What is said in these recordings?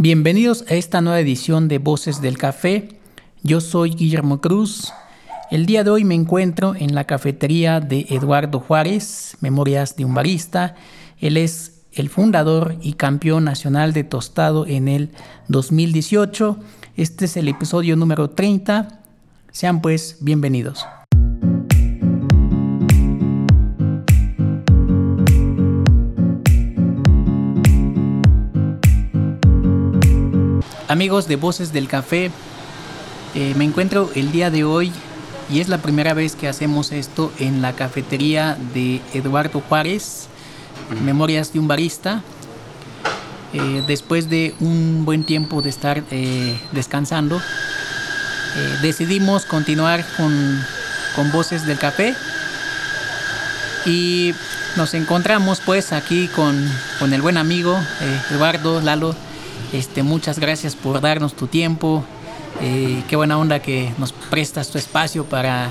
Bienvenidos a esta nueva edición de Voces del Café. Yo soy Guillermo Cruz. El día de hoy me encuentro en la cafetería de Eduardo Juárez, Memorias de un Barista. Él es el fundador y campeón nacional de tostado en el 2018. Este es el episodio número 30. Sean pues bienvenidos. Amigos de Voces del Café, eh, me encuentro el día de hoy y es la primera vez que hacemos esto en la cafetería de Eduardo Juárez, Memorias de un Barista. Eh, después de un buen tiempo de estar eh, descansando, decidimos continuar con, con Voces del Café y nos encontramos pues aquí con, con el buen amigo Eduardo Lalo este, muchas gracias por darnos tu tiempo. Eh, qué buena onda que nos prestas tu espacio para,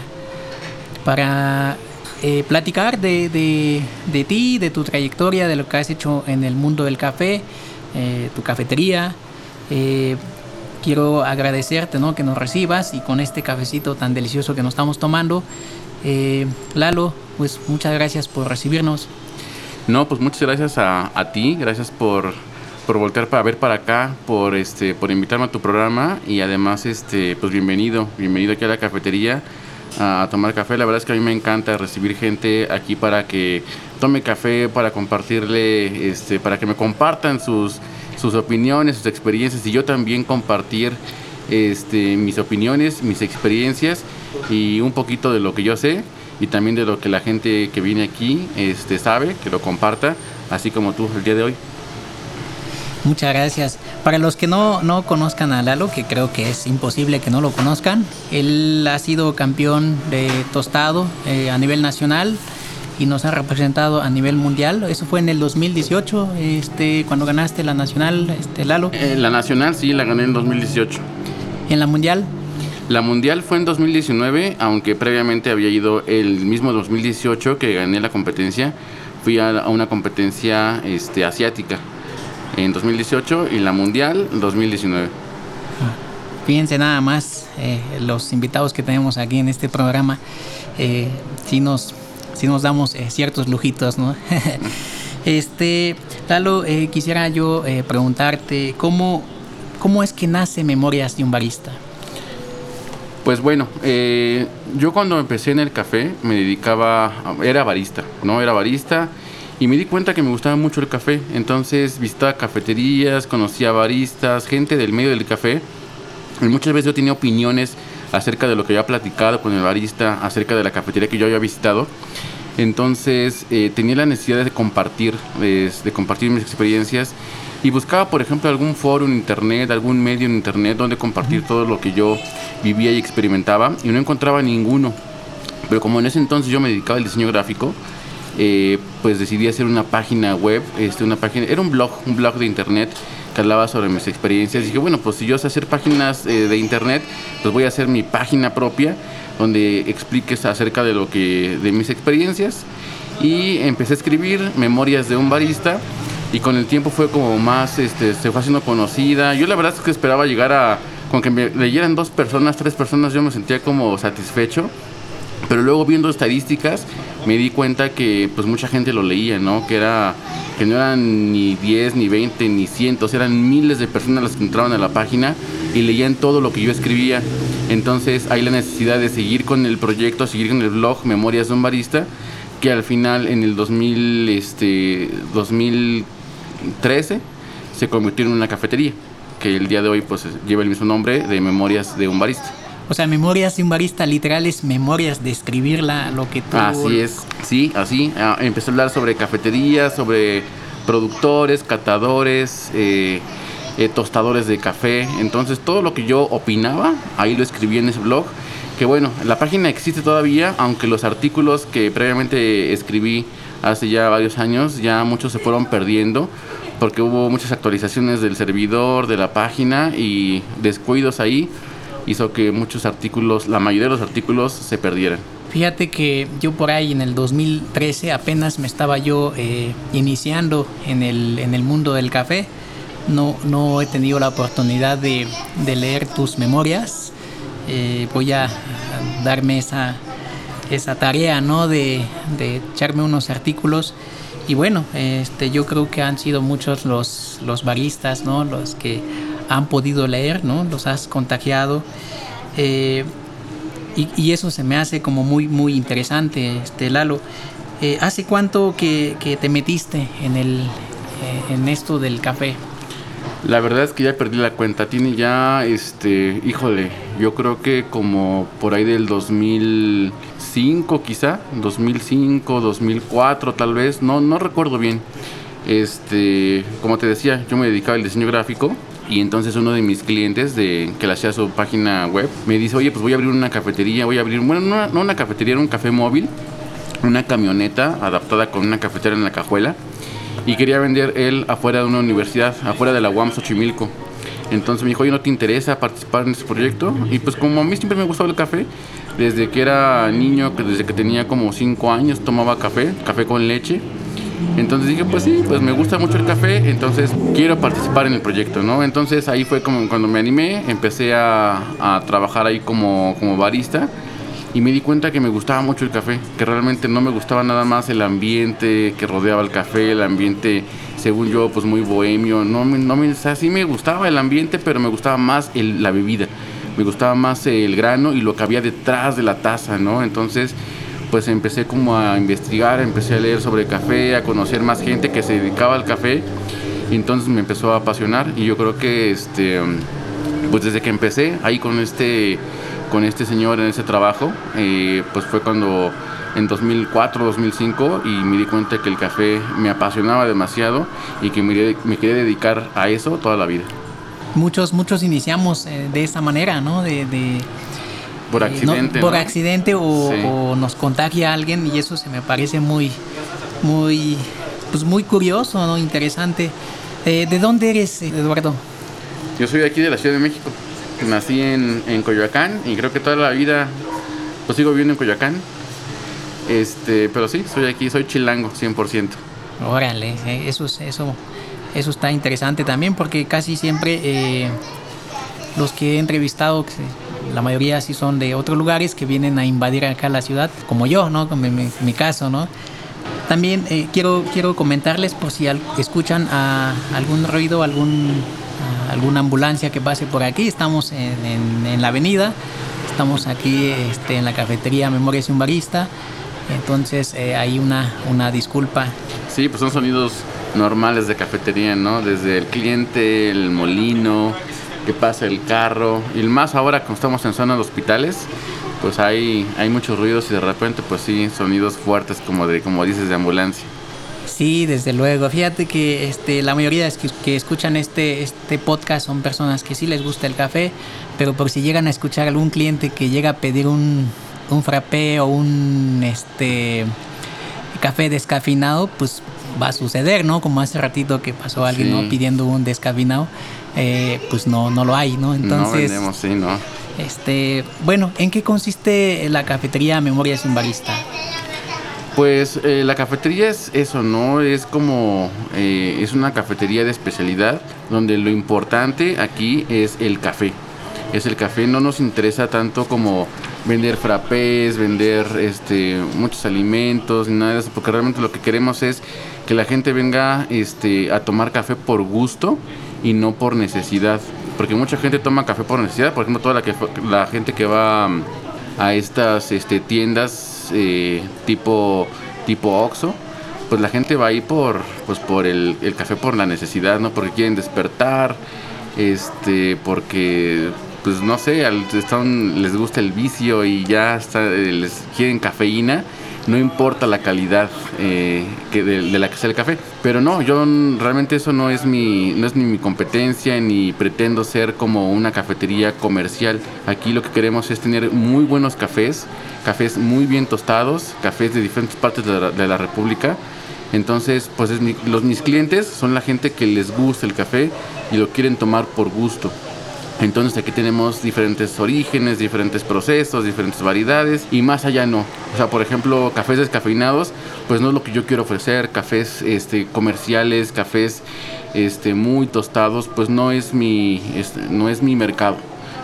para eh, platicar de, de, ti, de tu trayectoria, de lo que has hecho en el mundo del café, eh, tu cafetería. quiero agradecerte ¿no? que nos recibas y con este cafecito tan delicioso que nos estamos tomando. Lalo, pues muchas gracias por recibirnos. No, pues muchas gracias a, a ti, gracias por por voltear para ver para acá, por este, por invitarme a tu programa y además este, pues bienvenido, bienvenido aquí a la cafetería a, tomar café. La verdad es que a mí me encanta recibir gente aquí para que tome café, para compartirle, este, para que me compartan sus, sus opiniones, sus experiencias y yo también compartir este, mis opiniones, mis experiencias y un poquito de lo que yo sé y también de lo que la gente que viene aquí este, sabe, que lo comparta, así como tú el día de hoy. Muchas gracias. Para los que no, no conozcan a Lalo, que creo que es imposible que no lo conozcan, él ha sido campeón de tostado eh, a nivel nacional y nos ha representado a nivel mundial. Eso fue en el 2018, este, cuando ganaste la nacional, este, Lalo. Eh, la nacional sí, la gané en 2018. ¿En la mundial? La mundial fue en 2019, aunque previamente había ido el mismo 2018 que gané la competencia. Fui a, una competencia este, asiática en 2018 y la Mundial en 2019. Fíjense nada más eh, los invitados que tenemos aquí en este programa, eh, si nos, si nos damos eh, ciertos lujitos, ¿no? este, Lalo, eh, quisiera yo preguntarte, ¿cómo, ¿cómo es que nace Memorias de un Barista? Pues bueno, yo cuando empecé en el café me dedicaba, era barista, ¿no? Era barista y me di cuenta que me gustaba mucho el café. Entonces visitaba cafeterías, conocía baristas, gente del medio del café. Y muchas veces yo tenía opiniones acerca de lo que había platicado con el barista, acerca de la cafetería que yo había visitado. Entonces eh, tenía la necesidad de compartir, de, de compartir mis experiencias y buscaba, por ejemplo, algún foro en internet, algún medio en internet donde compartir todo lo que yo vivía y experimentaba y no encontraba ninguno. Pero como en ese entonces yo me dedicaba al diseño gráfico, eh, pues decidí hacer una página web, este, una página, era un blog, un blog de internet que hablaba sobre mis experiencias. Y dije, bueno, pues si yo sé hacer páginas eh, de internet, pues voy a hacer mi página propia donde expliques acerca de lo que, de mis experiencias. Y empecé a escribir memorias de un barista y con el tiempo fue como más, este, se fue haciendo conocida. Yo la verdad es que esperaba llegar a, con que me leyeran dos personas, tres personas, yo me sentía como satisfecho. Pero luego viendo estadísticas me di cuenta que pues mucha gente lo leía, ¿no? Que era que no eran ni 10, ni 20, ni cientos, eran miles de personas las que entraban a la página y leían todo lo que yo escribía. Entonces hay la necesidad de seguir con el proyecto, seguir con el blog Memorias de un Barista, que al final en el 2000, este, 2013 se convirtió en una cafetería, que el día de hoy pues lleva el mismo nombre de Memorias de un Barista. O sea, memorias de un barista literales, memorias de escribirla, lo que tú... Así es, sí, así. Ah, empecé a hablar sobre cafeterías, sobre productores, catadores, eh, eh, tostadores de café. Entonces, todo lo que yo opinaba, ahí lo escribí en ese blog. Que bueno, la página existe todavía, aunque los artículos que previamente escribí hace ya varios años, ya muchos se fueron perdiendo porque hubo muchas actualizaciones del servidor, de la página y descuidos ahí hizo que muchos artículos, la mayoría de los artículos se perdieran. Fíjate que yo por ahí en el 2013 apenas me estaba yo eh, iniciando en el, en el mundo del café no, no he tenido la oportunidad de, de leer tus memorias. Eh, voy a darme esa, esa tarea, ¿no? De, de, echarme unos artículos. Y bueno, este, yo creo que han sido muchos los, los baristas, ¿no? Los que han podido leer, ¿no? Los has contagiado. Eh, y, y, eso se me hace como muy, muy interesante, este, Lalo. Eh, ¿Hace cuánto que, que, te metiste en, el, eh, en esto del café? La verdad es que ya perdí la cuenta. Tiene ya, este, híjole, yo creo que como por ahí del 2005 quizá, 2005, 2004 tal vez, no, no recuerdo bien. Este, como te decía, yo me dedicaba al diseño gráfico y entonces uno de mis clientes que le hacía su página web me dice, oye, pues voy a abrir una cafetería, voy a abrir, bueno, no, no una cafetería, era un café móvil, una camioneta adaptada con una cafetera en la cajuela y quería vender él afuera de una universidad, afuera de la UAM Xochimilco. Entonces me dijo, oye, ¿no te interesa participar en este proyecto? Y pues como a mí siempre me gustaba el café, desde que era niño, desde que tenía como 5 años, tomaba café, café con leche. Entonces dije, pues sí, pues me gusta mucho el café, entonces quiero participar en el proyecto, ¿no? Entonces ahí fue como cuando me animé, empecé a, a trabajar ahí como, como barista y me di cuenta que me gustaba mucho el café, que realmente no me gustaba nada más el ambiente que rodeaba el café, el ambiente, según yo, pues muy bohemio, no, no me, o sea, sí me gustaba el ambiente, pero me gustaba más el, la bebida, me gustaba más el grano y lo que había detrás de la taza, ¿no? Entonces, pues empecé como a investigar, empecé a leer sobre café, a conocer más gente que se dedicaba al café, y entonces me empezó a apasionar y yo creo que, este, pues desde que empecé ahí con este con este señor en ese trabajo, eh, pues fue cuando en 2004, 2005 y me di cuenta que el café me apasionaba demasiado y que me, quería dedicar a eso toda la vida. Muchos, muchos iniciamos eh, de esa manera, ¿no? De por accidente. Eh, no, por ¿no? accidente o, sí. o, nos contagia a alguien y eso se me parece muy, muy, pues muy curioso, ¿no? Interesante. Eh, ¿De dónde eres, Eduardo? Yo soy de aquí de la Ciudad de México nací en, en, Coyoacán y creo que toda la vida pues sigo viviendo en Coyoacán. Este, pero sí, soy aquí, soy chilango 100%. Órale, eso, eso, eso está interesante también porque casi siempre eh, los que he entrevistado, la mayoría sí son de otros lugares que vienen a invadir acá la ciudad, como yo, ¿no? Como mi, caso, ¿no? También eh, quiero, quiero comentarles por si escuchan a, algún ruido, algún alguna ambulancia que pase por aquí. Estamos en, en, en la avenida, estamos aquí este, en la cafetería Memorias y un Barista. Entonces eh, hay una, una disculpa. Sí, pues son sonidos normales de cafetería, ¿no? Desde el cliente, el molino, que pasa el carro. Y más ahora como estamos en zona de hospitales, pues hay, hay muchos ruidos y de repente pues sí, sonidos fuertes como, de, como dices de ambulancia. Sí, desde luego. Fíjate que este, la mayoría de que, que escuchan este, este podcast son personas que sí les gusta el café, pero por si llegan a escuchar algún cliente que llega a pedir un, un frappé o un este, café descafeinado, pues va a suceder, ¿no? Como hace ratito que pasó alguien, sí. ¿no? Pidiendo un descafeinado, eh, pues no, no lo hay, ¿no? Entonces, no vendemos, sí, ¿no? Este, bueno, ¿en qué consiste la cafetería Memorias de un Barista? Pues eh, la cafetería es eso, ¿no? Es como, eh, es una cafetería de especialidad donde lo importante aquí es el café. Es el café, no nos interesa tanto como vender frappés, vender este, muchos alimentos, ni nada de eso, porque realmente lo que queremos es que la gente venga este, a tomar café por gusto y no por necesidad. Porque mucha gente toma café por necesidad, por ejemplo, toda la, que, la gente que va a estas este, tiendas eh, tipo, tipo Oxxo, pues la gente va ahí por, pues por el, el, café por la necesidad, ¿no? Porque quieren despertar, este, porque, pues no sé, están, les gusta el vicio y ya está, les quieren cafeína no importa la calidad eh, de, la que sea el café. Pero no, yo realmente eso no es mi, no es ni mi competencia, ni pretendo ser como una cafetería comercial. Aquí lo que queremos es tener muy buenos cafés, cafés muy bien tostados, cafés de diferentes partes de la, de la República. Entonces, pues es mi, los, mis clientes son la gente que les gusta el café y lo quieren tomar por gusto. Entonces aquí tenemos diferentes orígenes, diferentes procesos, diferentes variedades y más allá no. O sea, por ejemplo, cafés descafeinados, pues no es lo que yo quiero ofrecer, cafés este, comerciales, cafés este, muy tostados, pues no es mi, este, no es mi mercado.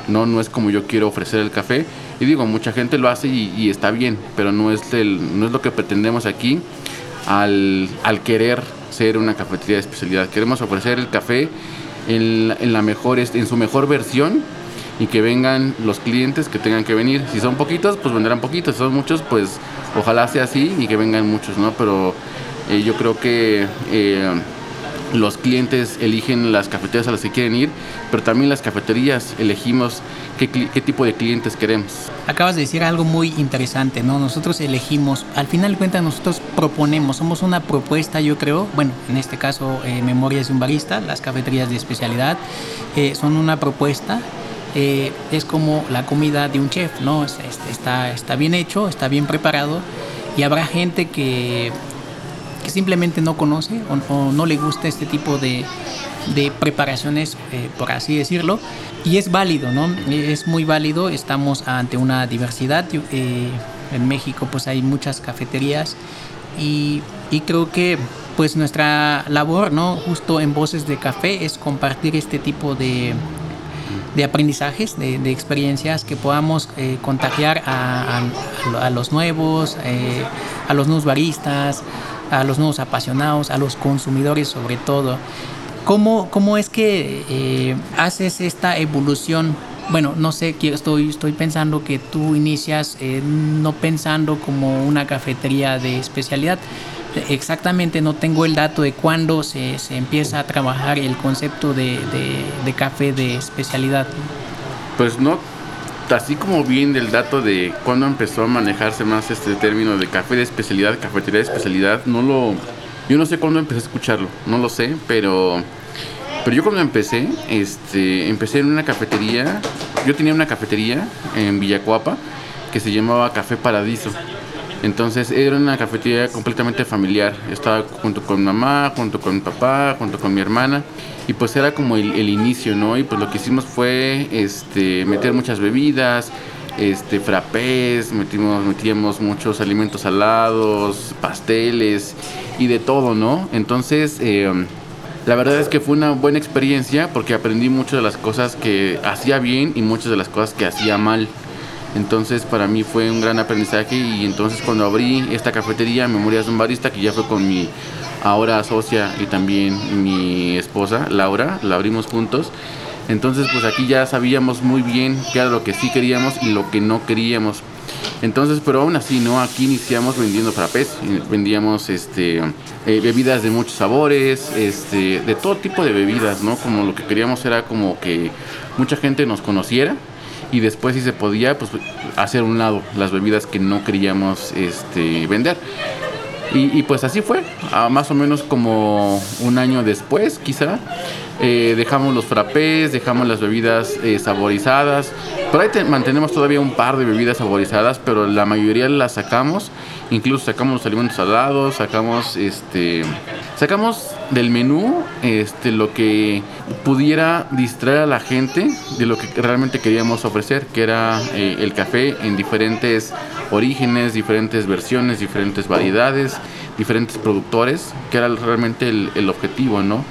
No, no es como yo quiero ofrecer el café. Y digo, mucha gente lo hace y, está bien, pero no es, el, no es lo que pretendemos aquí al, al, querer ser una cafetería de especialidad. Queremos ofrecer el café en, en, la mejor, en su mejor versión y que vengan los clientes que tengan que venir. Si son poquitos, pues vendrán poquitos. Si son muchos, pues ojalá sea así y que vengan muchos, ¿no? Pero eh, yo creo que eh, los clientes eligen las cafeterías a las que quieren ir, pero también las cafeterías elegimos qué, tipo de clientes queremos. Acabas de decir algo muy interesante, ¿no? Nosotros elegimos, al final de cuentas nosotros proponemos, somos una propuesta, yo creo, bueno, en este caso eh, Memorias de un Barista, las cafeterías de especialidad, son una propuesta eh, es como la comida de un chef, ¿no? Está, está bien hecho, está bien preparado y habrá gente que, que simplemente no conoce o, no le gusta este tipo de, de preparaciones, eh, por así decirlo, y es válido, ¿no? Es muy válido, estamos ante una diversidad, eh, en México pues hay muchas cafeterías y, y creo que pues nuestra labor, ¿no? Justo en Voces de Café es compartir este tipo de, de aprendizajes, de, experiencias que podamos eh, contagiar a, los nuevos, a los nuevos baristas, a los nuevos apasionados, a los consumidores sobre todo. ¿Cómo, cómo es que eh, haces esta evolución? Bueno, no sé, estoy, estoy pensando que tú inicias no pensando como una cafetería de especialidad, exactamente no tengo el dato de cuándo se, se empieza a trabajar el concepto de, de, café de especialidad. Pues no, así como bien del dato de cuándo empezó a manejarse más este término de café de especialidad, cafetería de especialidad, no lo, yo no sé cuándo empecé a escucharlo, no lo sé, pero, pero yo cuando empecé, este, empecé en una cafetería, yo tenía una cafetería en Villacuapa que se llamaba Café Paradiso. Entonces era una cafetería completamente familiar. Estaba junto con mamá, junto con papá, junto con mi hermana. Y pues era como el, inicio, ¿no? Y pues lo que hicimos fue este, meter muchas bebidas, este, frappés, metimos, metíamos muchos alimentos salados, pasteles y de todo, ¿no? Entonces, em, la verdad es que fue una buena experiencia porque aprendí mucho de las cosas que hacía bien y muchas de las cosas que hacía mal. Entonces para mí fue un gran aprendizaje y entonces cuando abrí esta cafetería, Memorias de un Barista, que ya fue con mi ahora socia y también mi esposa, Laura, la abrimos juntos. Entonces pues aquí ya sabíamos muy bien qué era lo que sí queríamos y lo que no queríamos. Entonces, pero aún así, ¿no? Aquí iniciamos vendiendo frappés, vendíamos este, eh, bebidas de muchos sabores, este, de todo tipo de bebidas, ¿no? Como lo que queríamos era como que mucha gente nos conociera y después si se podía pues hacer un lado las bebidas que no queríamos este, vender. Y, pues así fue, más o menos como un año después quizá, eh, dejamos los frappés, dejamos las bebidas eh, saborizadas, por ahí mantenemos todavía un par de bebidas saborizadas, pero la mayoría las sacamos, incluso sacamos los alimentos salados, sacamos este sacamos del menú este lo que pudiera distraer a la gente de lo que realmente queríamos ofrecer, que era eh, el café en diferentes orígenes, diferentes versiones, diferentes variedades, diferentes productores, que era realmente el, el objetivo, ¿no?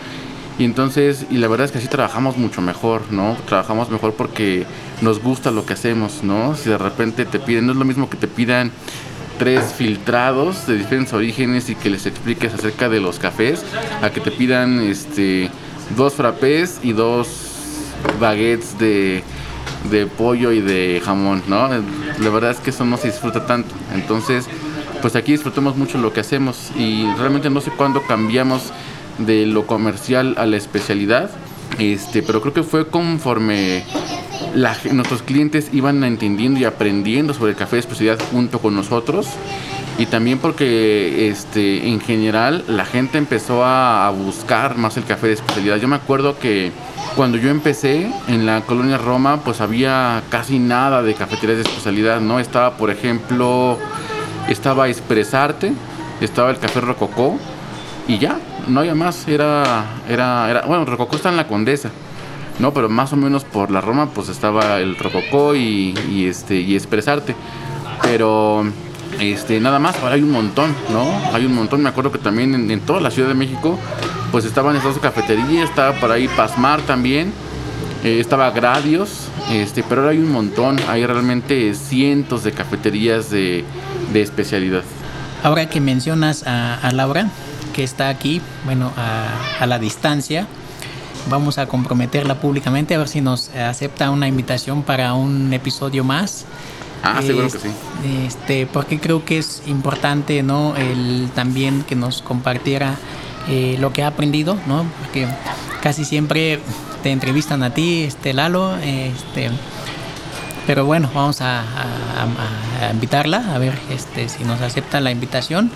Y entonces, y la verdad es que así trabajamos mucho mejor, ¿no? Trabajamos mejor porque nos gusta lo que hacemos, ¿no? Si de repente te piden, no es lo mismo que te pidan tres filtrados de diferentes orígenes y que les expliques acerca de los cafés, a que te pidan este dos frappés y dos baguettes de, de pollo y de jamón, ¿no? La verdad es que eso no se disfruta tanto. Entonces, pues aquí disfrutamos mucho lo que hacemos y realmente no sé cuándo cambiamos de lo comercial a la especialidad. Este, pero creo que fue conforme nuestros clientes iban entendiendo y aprendiendo sobre el café de especialidad junto con nosotros y también porque este en general la gente empezó a, buscar más el café de especialidad. Yo me acuerdo que cuando yo empecé en la colonia Roma, pues había casi nada de cafeterías de especialidad, ¿no? Estaba, por ejemplo, estaba Expresarte, estaba el café Rococó y ya, no había más, era, era, era, bueno, Rococó está en la Condesa, ¿no? Pero más o menos por la Roma, pues estaba el Rococó y, este, y Expresarte, pero, este, nada más, ahora hay un montón, ¿no? Hay un montón, me acuerdo que también en, toda la Ciudad de México pues estaban estas cafeterías, estaba por ahí Pasmar también, eh, estaba Gradios, este, pero ahora hay un montón, hay realmente cientos de cafeterías de, especialidad. Ahora que mencionas a, Laura, que está aquí, bueno, a, la distancia, vamos a comprometerla públicamente a ver si nos acepta una invitación para un episodio más. Ah, seguro que sí. Este, porque creo que es importante, ¿no? El también que nos compartiera eh, lo que ha aprendido, ¿no? Porque casi siempre te entrevistan a ti, este Lalo, este, pero bueno, vamos a, invitarla a ver este, si nos acepta la invitación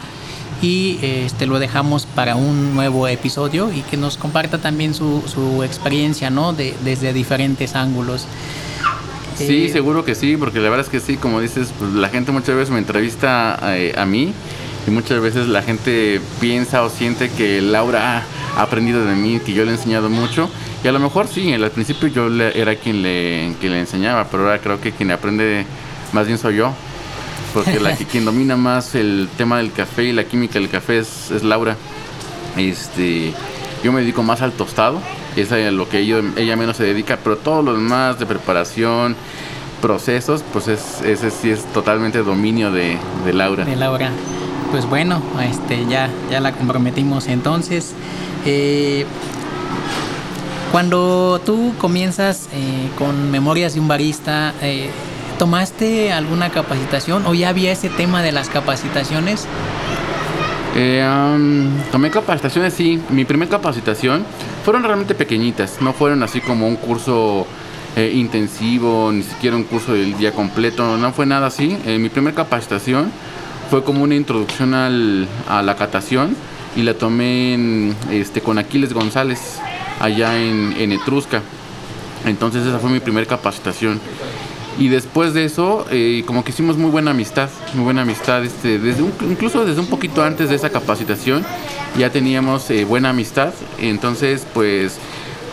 y este lo dejamos para un nuevo episodio y que nos comparta también su, su experiencia, ¿no? De, desde diferentes ángulos. Sí, eh, seguro que sí, porque la verdad es que sí, como dices, pues la gente muchas veces me entrevista eh, a mí y muchas veces la gente piensa o siente que Laura ha aprendido de mí, que yo le he enseñado mucho. Y a lo mejor sí, al principio yo era quien le, quien le enseñaba, pero ahora creo que quien aprende más bien soy yo. Porque la que quien domina más el tema del café y la química del café es, es Laura. Este, yo me dedico más al tostado, es a lo que ella menos se dedica, pero todo lo demás de preparación, procesos, pues es, ese sí es totalmente dominio de, de Laura. De Laura pues bueno, este, ya, ya la comprometimos entonces. Eh, cuando tú comienzas eh, con Memorias de un Barista, eh, ¿tomaste alguna capacitación o ya había ese tema de las capacitaciones? tomé capacitaciones, sí. Mi primera capacitación fueron realmente pequeñitas, no fueron así como un curso intensivo, ni siquiera un curso del día completo, no fue nada así. mi primera capacitación fue como una introducción a la catación y la tomé este, con Aquiles González allá en, Etrusca. Entonces esa fue mi primera capacitación. Y después de eso, eh, como que hicimos muy buena amistad, muy buena amistad, este, desde incluso desde un poquito antes de esa capacitación ya teníamos eh, buena amistad. Entonces, pues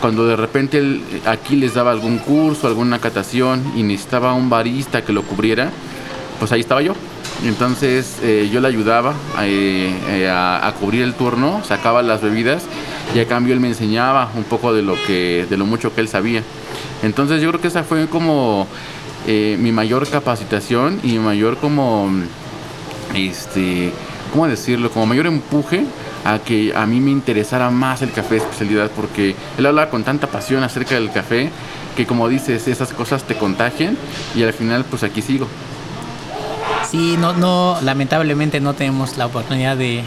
cuando de repente aquí les daba algún curso, alguna catación y necesitaba un barista que lo cubriera, pues ahí estaba yo. Entonces eh, yo le ayudaba eh, a, cubrir el turno, sacaba las bebidas y a cambio él me enseñaba un poco de lo que, de lo mucho que él sabía. Entonces yo creo que esa fue como mi mayor capacitación y mi mayor como, este, ¿cómo decirlo? Como mayor empuje a que a mí me interesara más el café de especialidad porque él hablaba con tanta pasión acerca del café que como dices, esas cosas te contagian y al final pues aquí sigo. Sí, no, no, lamentablemente no tenemos la oportunidad de,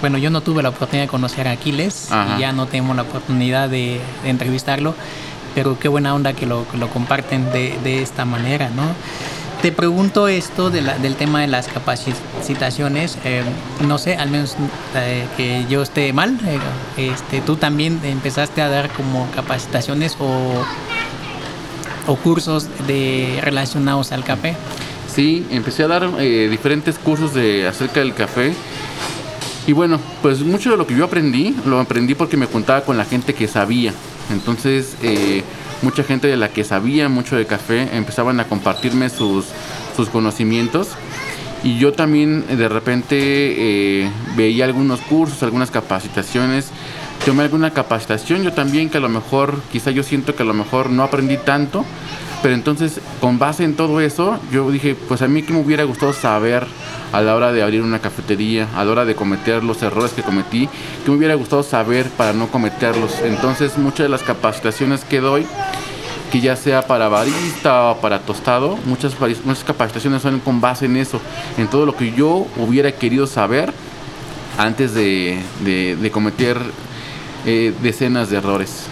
bueno, yo no tuve la oportunidad de conocer a Aquiles y ya no tenemos la oportunidad de, entrevistarlo, pero qué buena onda que lo, lo comparten de, de, esta manera, ¿no? Te pregunto esto de la, del tema de las capacitaciones, eh, no sé, al menos eh, que yo esté mal, eh, este, tú también empezaste a dar como capacitaciones o, o cursos de, relacionados al café. Sí, empecé a dar eh, diferentes cursos de acerca del café. Y bueno, pues mucho de lo que yo aprendí, lo aprendí porque me contaba con la gente que sabía. Entonces, eh, mucha gente de la que sabía mucho de café empezaban a compartirme sus, sus conocimientos. Y yo también de repente eh, veía algunos cursos, algunas capacitaciones. Tomé alguna capacitación, yo también que a lo mejor, quizá yo siento que a lo mejor no aprendí tanto, pero entonces, con base en todo eso, yo dije, pues a mí que me hubiera gustado saber a la hora de abrir una cafetería, a la hora de cometer los errores que cometí, que me hubiera gustado saber para no cometerlos. Entonces, muchas de las capacitaciones que doy, que ya sea para barista o para tostado, muchas, muchas capacitaciones son con base en eso, en todo lo que yo hubiera querido saber antes de, cometer eh, decenas de errores.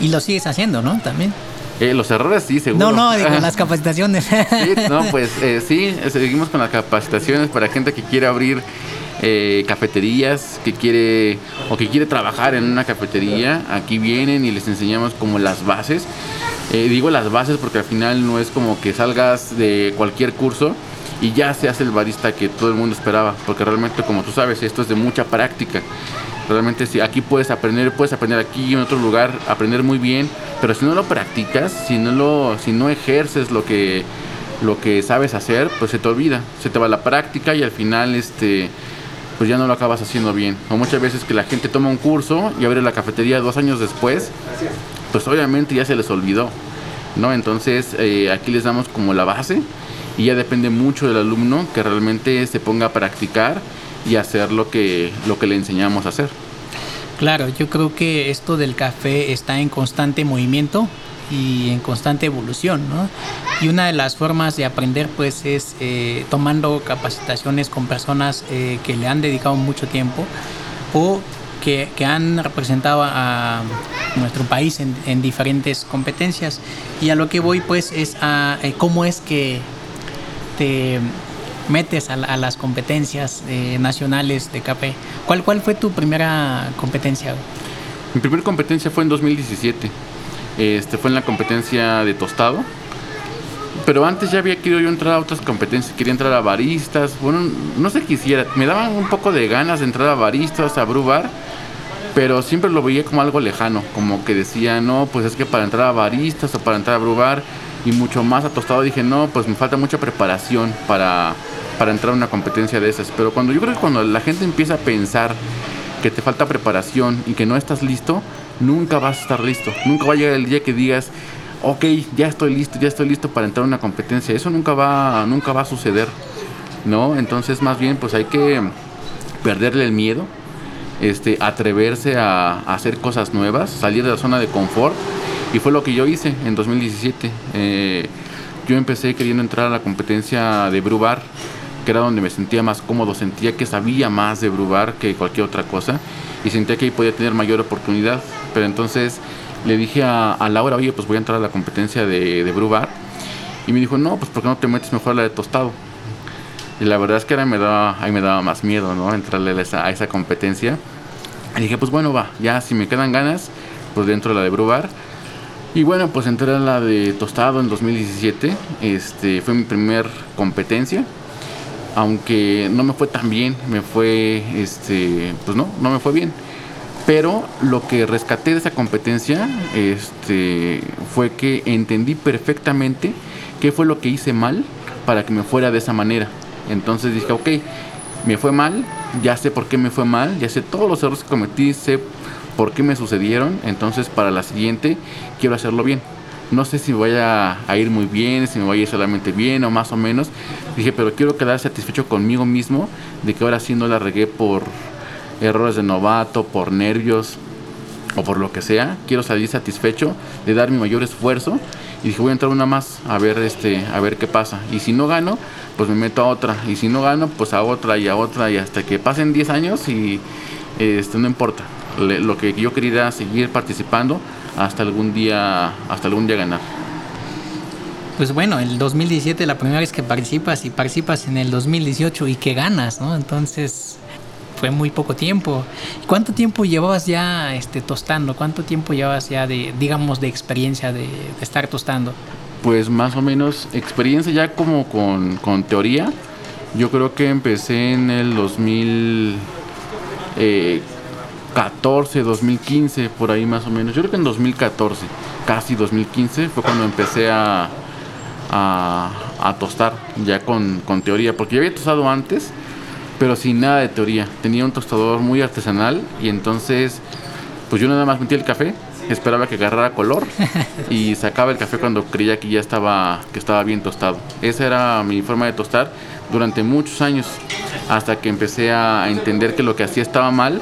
Y lo sigues haciendo, ¿no? También. Eh, los errores sí, seguro. No, no, digo, las capacitaciones. sí, no, pues eh, sí, seguimos con las capacitaciones para gente que quiere abrir eh, cafeterías, que quiere o que quiere trabajar en una cafetería. Aquí vienen y les enseñamos como las bases. digo las bases porque al final no es como que salgas de cualquier curso y ya se hace el barista que todo el mundo esperaba, porque realmente como tú sabes, esto es de mucha práctica. Realmente si aquí puedes aprender, puedes aprender aquí en otro lugar, aprender muy bien, pero si no lo practicas, si no lo si no ejerces lo que lo que sabes hacer, pues se te olvida, se te va la práctica y al final este pues ya no lo acabas haciendo bien. O muchas veces que la gente toma un curso y abre la cafetería dos años después, pues obviamente ya se les olvidó, ¿no? Entonces eh, aquí les damos como la base y ya depende mucho del alumno que realmente se ponga a practicar y hacer lo que, lo que le enseñamos a hacer. Claro, yo creo que esto del café está en constante movimiento y en constante evolución, ¿no? Y una de las formas de aprender pues es eh, tomando capacitaciones con personas eh, que le han dedicado mucho tiempo o que, han representado a nuestro país en, en, diferentes competencias. Y a lo que voy pues es a eh, cómo es que te metes a, las competencias eh, nacionales de café. ¿Cuál, ¿Cuál fue tu primera competencia? Mi primera competencia fue en 2017 este, fue en la competencia de tostado. Pero antes ya había querido yo entrar a otras competencias, quería entrar a baristas, bueno, no sé quisiera, me daban un poco de ganas de entrar a baristas, a brubar, pero siempre lo veía como algo lejano, como que decía, no, pues es que para entrar a baristas o para entrar a brubar y mucho más a tostado dije, no, pues me falta mucha preparación para, para entrar a una competencia de esas. Pero cuando yo creo que cuando la gente empieza a pensar que te falta preparación y que no estás listo, nunca vas a estar listo. Nunca va a llegar el día que digas, ok, ya estoy listo, ya estoy listo para entrar a una competencia. Eso nunca va, nunca va a suceder, ¿no? Entonces, más bien, pues hay que perderle el miedo, este, atreverse a, a hacer cosas nuevas, salir de la zona de confort. Y fue lo que yo hice en 2017. Eh, yo empecé queriendo entrar a la competencia de Brubar, que era donde me sentía más cómodo, sentía que sabía más de Brubar que cualquier otra cosa y sentía que ahí podía tener mayor oportunidad. Pero entonces le dije a, a Laura, oye, pues voy a entrar a la competencia de, de Brew Y me dijo, no, pues ¿por qué no te metes mejor a la de tostado? Y la verdad es que ahora me daba, ahí me daba más miedo, ¿no? Entrarle a esa, a esa competencia. Y dije, pues bueno, va, ya si me quedan ganas, pues dentro de la de Brew Y bueno, pues entré a la de tostado en 2017. Este, fue mi primer competencia aunque no me fue tan bien, me fue, este, pues no, no me fue bien. Pero lo que rescaté de esa competencia este, fue que entendí perfectamente qué fue lo que hice mal para que me fuera de esa manera. Entonces dije, ok, me fue mal, ya sé por qué me fue mal, ya sé todos los errores que cometí, sé por qué me sucedieron, entonces para la siguiente quiero hacerlo bien no sé si voy a, ir muy bien, si me voy a ir solamente bien o más o menos. Dije, pero quiero quedar satisfecho conmigo mismo de que ahora sí no la regué por errores de novato, por nervios o por lo que sea. Quiero salir satisfecho de dar mi mayor esfuerzo. Y dije, voy a entrar una más a ver, este, a ver qué pasa. Y si no gano, pues me meto a otra. Y si no gano, pues a otra y a otra y hasta que pasen 10 años y este, no importa. lo que yo quería seguir participando hasta algún día, hasta algún día ganar. Pues bueno, el 2017 la primera vez que participas y participas en el 2018 y que ganas, ¿no? Entonces fue muy poco tiempo. ¿Cuánto tiempo llevabas ya este, tostando? ¿Cuánto tiempo llevabas ya de, digamos, de experiencia de, de estar tostando? Pues más o menos experiencia ya como con, con teoría. Yo creo que empecé en el 2000, eh, 2014, 2015, por ahí más o menos. Yo creo que en 2014, casi 2015, fue cuando empecé a, a, tostar ya con, con, teoría, porque yo había tostado antes, pero sin nada de teoría. Tenía un tostador muy artesanal y entonces, pues yo nada más metía el café, esperaba que agarrara color y sacaba el café cuando creía que ya estaba, que estaba bien tostado. Esa era mi forma de tostar durante muchos años, hasta que empecé a entender que lo que hacía estaba mal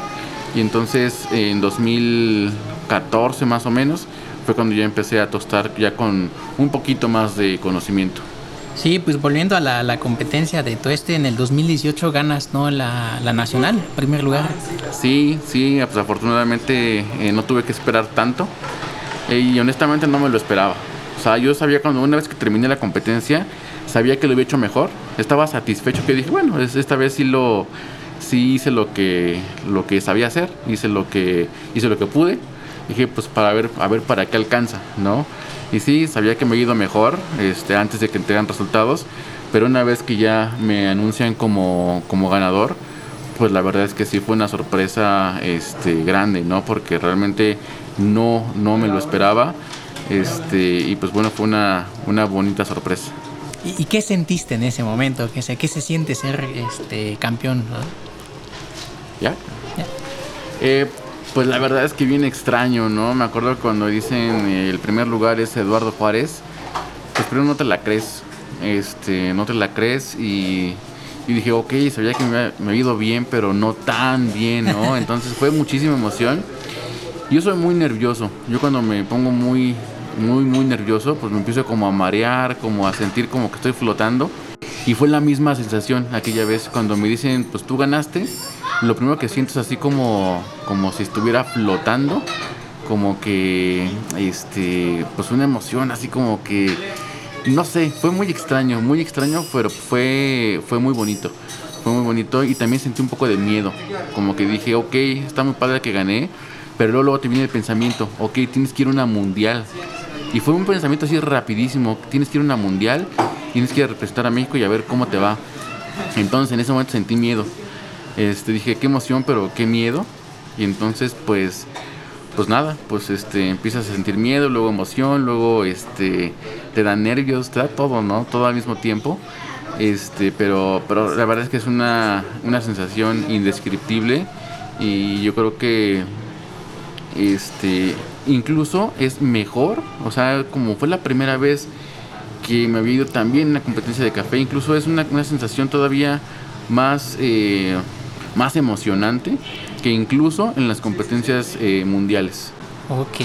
y entonces en 2014 más o menos fue cuando ya empecé a tostar ya con un poquito más de conocimiento. Sí, pues volviendo a la, la competencia de tueste, en el 2018 ganas ¿no? la, la nacional, en primer lugar. Sí, sí, pues afortunadamente eh, no tuve que esperar tanto eh, y honestamente no me lo esperaba. O sea, yo sabía cuando una vez que terminé la competencia, sabía que lo había hecho mejor, estaba satisfecho que dije, bueno, esta vez sí lo, sí hice lo que, lo que sabía hacer, hice lo que, hice lo que pude. Dije, pues para ver, a ver para qué alcanza, ¿no? Y sí, sabía que me he ido mejor este, antes de que entregan resultados, pero una vez que ya me anuncian como, como ganador, pues la verdad es que sí fue una sorpresa este, grande, ¿no? Porque realmente no, no me lo esperaba. Este, y pues bueno, fue una, una bonita sorpresa. ¿Y, ¿Y, qué sentiste en ese momento? ¿Qué, ¿Qué se siente ser este, campeón? ¿no? ¿Ya? Eh, pues la verdad es que bien extraño, ¿no? Me acuerdo cuando dicen eh, el primer lugar es Eduardo Juárez, pues primero no te la crees, este, no te la crees y, dije, ok, sabía que me, me había ido bien, pero no tan bien, ¿no? Entonces fue muchísima emoción. Yo soy muy nervioso, yo cuando me pongo muy, muy, muy nervioso, pues me empiezo como a marear, como a sentir como que estoy flotando. Y fue la misma sensación aquella vez cuando me dicen, pues tú ganaste lo primero que siento es así como, como si estuviera flotando, como que, este, pues una emoción, así como que, no sé, fue muy extraño, muy extraño, pero fue, fue muy bonito, fue muy bonito y también sentí un poco de miedo, como que dije, ok, está muy padre que gané, pero luego, luego te viene el pensamiento, ok, tienes que ir a una mundial. Y fue un pensamiento así rapidísimo, tienes que ir a una mundial, tienes que representar a México y a ver cómo te va. Entonces en ese momento sentí miedo este, dije, qué emoción, pero qué miedo. Y entonces, pues, pues nada, pues este, empiezas a sentir miedo, luego emoción, luego este, te da nervios, te da todo, ¿no? Todo al mismo tiempo. Este, pero, pero la verdad es que es una, una sensación indescriptible y yo creo que este, incluso es mejor, o sea, como fue la primera vez que me había ido también en una competencia de café, incluso es una, una sensación todavía más... Eh, más emocionante que incluso en las competencias eh, mundiales. Ok.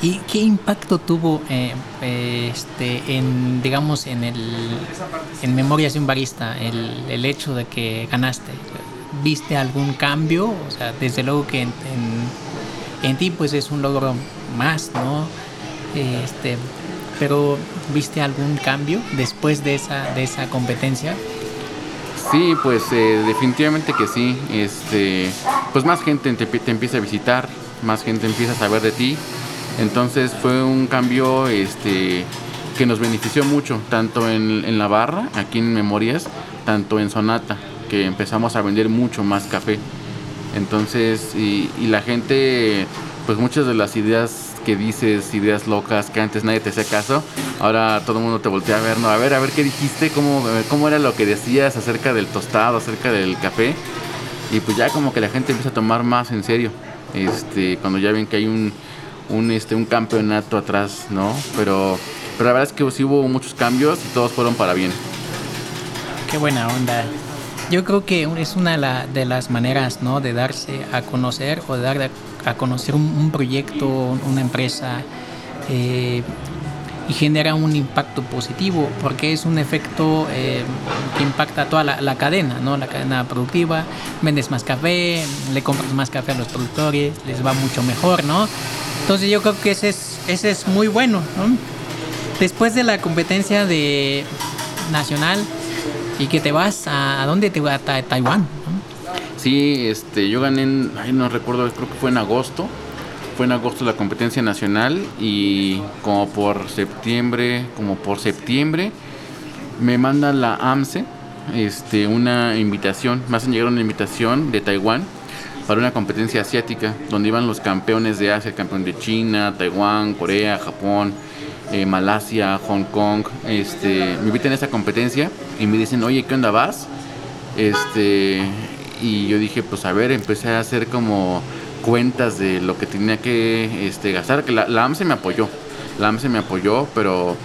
¿Y qué impacto tuvo eh, este, en, digamos, en, el, en Memorias de un Barista el, el, hecho de que ganaste? ¿Viste algún cambio? O sea, desde luego que en, en, ti pues es un logro más, ¿no? Este, pero ¿viste algún cambio después de esa, de esa competencia? Sí, pues eh, definitivamente que sí. Este, pues más gente te, empieza a visitar, más gente empieza a saber de ti. Entonces fue un cambio este, que nos benefició mucho, tanto en, en la barra, aquí en Memorias, tanto en Sonata, que empezamos a vender mucho más café. Entonces, y, y la gente, pues muchas de las ideas que dices, ideas locas, que antes nadie te hacía caso, ahora todo el mundo te voltea a ver, no, a ver, a ver qué dijiste, cómo, cómo era lo que decías acerca del tostado, acerca del café, y pues ya como que la gente empieza a tomar más en serio, este, cuando ya ven que hay un, un, este, un campeonato atrás, ¿no? Pero, pero la verdad es que sí hubo muchos cambios y todos fueron para bien. Qué buena onda. Yo creo que es una de las maneras, ¿no? De darse a conocer o de dar a conocer un, proyecto, una empresa eh, y genera un impacto positivo porque es un efecto eh, que impacta toda la, cadena, ¿no? la cadena productiva, vendes más café, le compras más café a los productores, les va mucho mejor, ¿no? Entonces yo creo que ese es, ese es muy bueno, Después de la competencia de nacional y que te vas a, ¿a dónde te vas? A Taiwán, Sí, este, yo gané, en, no recuerdo, creo que fue en agosto. Fue en agosto la competencia nacional y como por septiembre, como por septiembre, me manda la AMSE este, una invitación, más hacen llegar una invitación de Taiwán para una competencia asiática, donde iban los campeones de Asia, el campeón de China, Taiwán, Corea, Japón, eh, Malasia, Hong Kong. Este, me invitan a esa competencia y me dicen, oye, ¿qué onda vas? Este, y yo dije, pues a ver, empecé a hacer como cuentas de lo que tenía que este, gastar, que la, la AMSE me apoyó, la AMSE me apoyó, pero,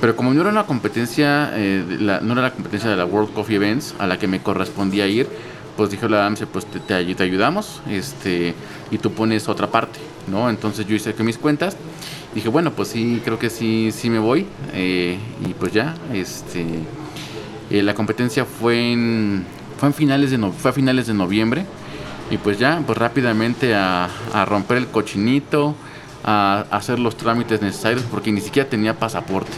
pero como no era una competencia, eh, no era la competencia de la World Coffee Events a la que me correspondía ir, pues dijo la AMSE, pues te, te, ayudamos, este, y tú pones otra parte, ¿no? Entonces yo hice que mis cuentas, dije, bueno, pues sí, creo que sí, sí me voy, eh, y pues ya, este, eh, la competencia fue en fue, finales de fue a finales de noviembre. Y pues ya, pues rápidamente a, romper el cochinito, a, hacer los trámites necesarios, porque ni siquiera tenía pasaporte.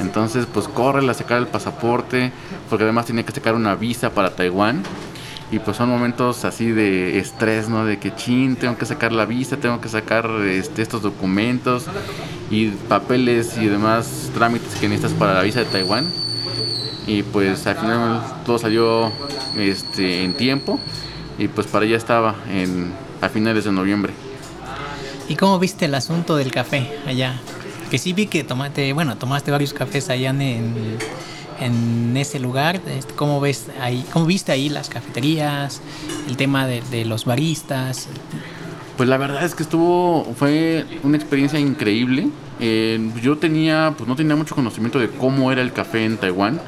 Entonces, pues corre a sacar el pasaporte, porque además tenía que sacar una visa para Taiwán. Y pues son momentos así de estrés, ¿no? De que chin, tengo que sacar la visa, tengo que sacar este, estos documentos y papeles y demás trámites que necesitas para la visa de Taiwán y pues al final todo salió este, en tiempo y pues para allá estaba en, a finales de noviembre. ¿Y cómo viste el asunto del café allá? Que sí vi que tomaste, bueno, tomaste varios cafés allá en, en ese lugar. Este, ¿Cómo ves ahí, cómo viste ahí las cafeterías, el tema de, los baristas? Pues la verdad es que estuvo, fue una experiencia increíble. Eh, yo tenía, pues no tenía mucho conocimiento de cómo era el café en Taiwán,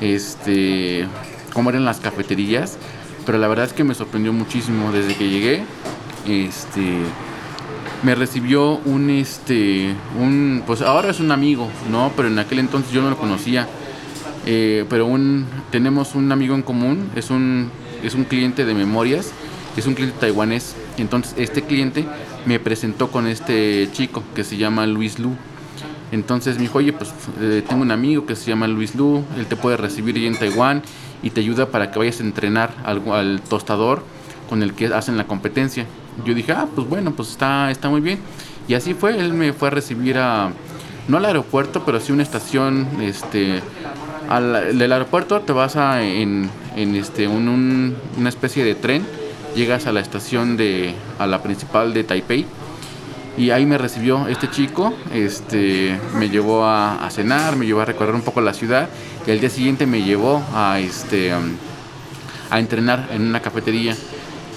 este, cómo eran las cafeterías, pero la verdad es que me sorprendió muchísimo desde que llegué. Este, me recibió un este un pues ahora es un amigo no pero en aquel entonces yo no lo conocía. Eh, pero un tenemos un amigo en común es un es un cliente de memorias es un cliente taiwanés. Entonces este cliente me presentó con este chico que se llama Luis Lu entonces me dijo oye pues eh, tengo un amigo que se llama Luis Lu él te puede recibir ahí en Taiwán y te ayuda para que vayas a entrenar al, tostador con el que hacen la competencia yo dije, ah, pues bueno, pues está, está muy bien. Y así fue, él me fue a recibir a, no al aeropuerto, pero sí una estación, este, del aeropuerto te vas a, en, en este, un, una especie de tren, llegas a la estación de, a la principal de Taipei, y ahí me recibió este chico, este, me llevó a, cenar, me llevó a recorrer un poco la ciudad y al día siguiente me llevó a, este, a entrenar en una cafetería.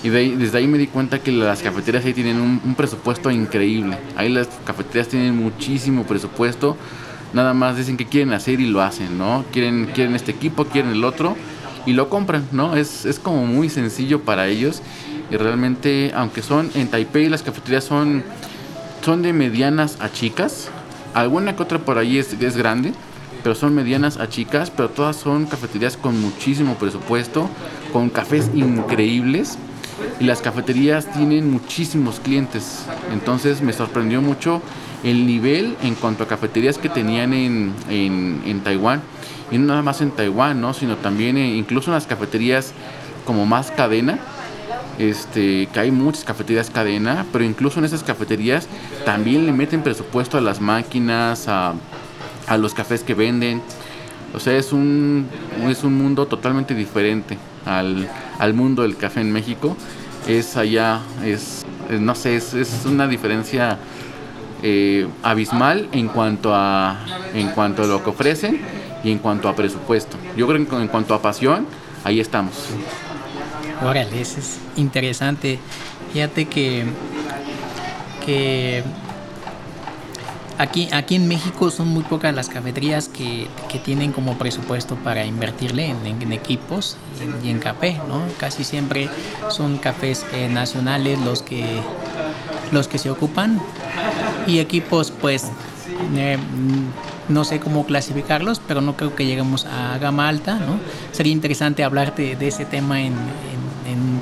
Y desde ahí me di cuenta que las cafeterías ahí tienen un, presupuesto increíble. Ahí las cafeterías tienen muchísimo presupuesto. Nada más dicen que quieren hacer y lo hacen, ¿no? Quieren, quieren este equipo, quieren el otro y lo compran, ¿no? Es, es como muy sencillo para ellos. Y realmente, aunque son en Taipei, las cafeterías son, son de medianas a chicas. Alguna que otra por ahí es, es grande, pero son medianas a chicas, pero todas son cafeterías con muchísimo presupuesto, con cafés increíbles y las cafeterías tienen muchísimos clientes. Entonces me sorprendió mucho el nivel en cuanto a cafeterías que tenían en, en, Taiwán. Y no nada más en Taiwán, ¿no? sino también incluso en las cafeterías como más cadena. Este, que hay muchas cafeterías cadena, pero incluso en esas cafeterías también le meten presupuesto a las máquinas, a, los cafés que venden. O sea, es un, es un mundo totalmente diferente al, al mundo del café en México, es allá, es, no sé, es, es una diferencia eh, abismal en cuanto, a, en cuanto a lo que ofrecen y en cuanto a presupuesto. Yo creo que en cuanto a pasión, ahí estamos. Órale, eso es interesante. Fíjate que, que Aquí, aquí en México son muy pocas las cafeterías que, que tienen como presupuesto para invertirle en, equipos y, en café, ¿no? Casi siempre son cafés eh, nacionales los que, los que se ocupan y equipos pues eh, no sé cómo clasificarlos, pero no creo que lleguemos a gama alta, ¿no? Sería interesante hablar de, ese tema en, en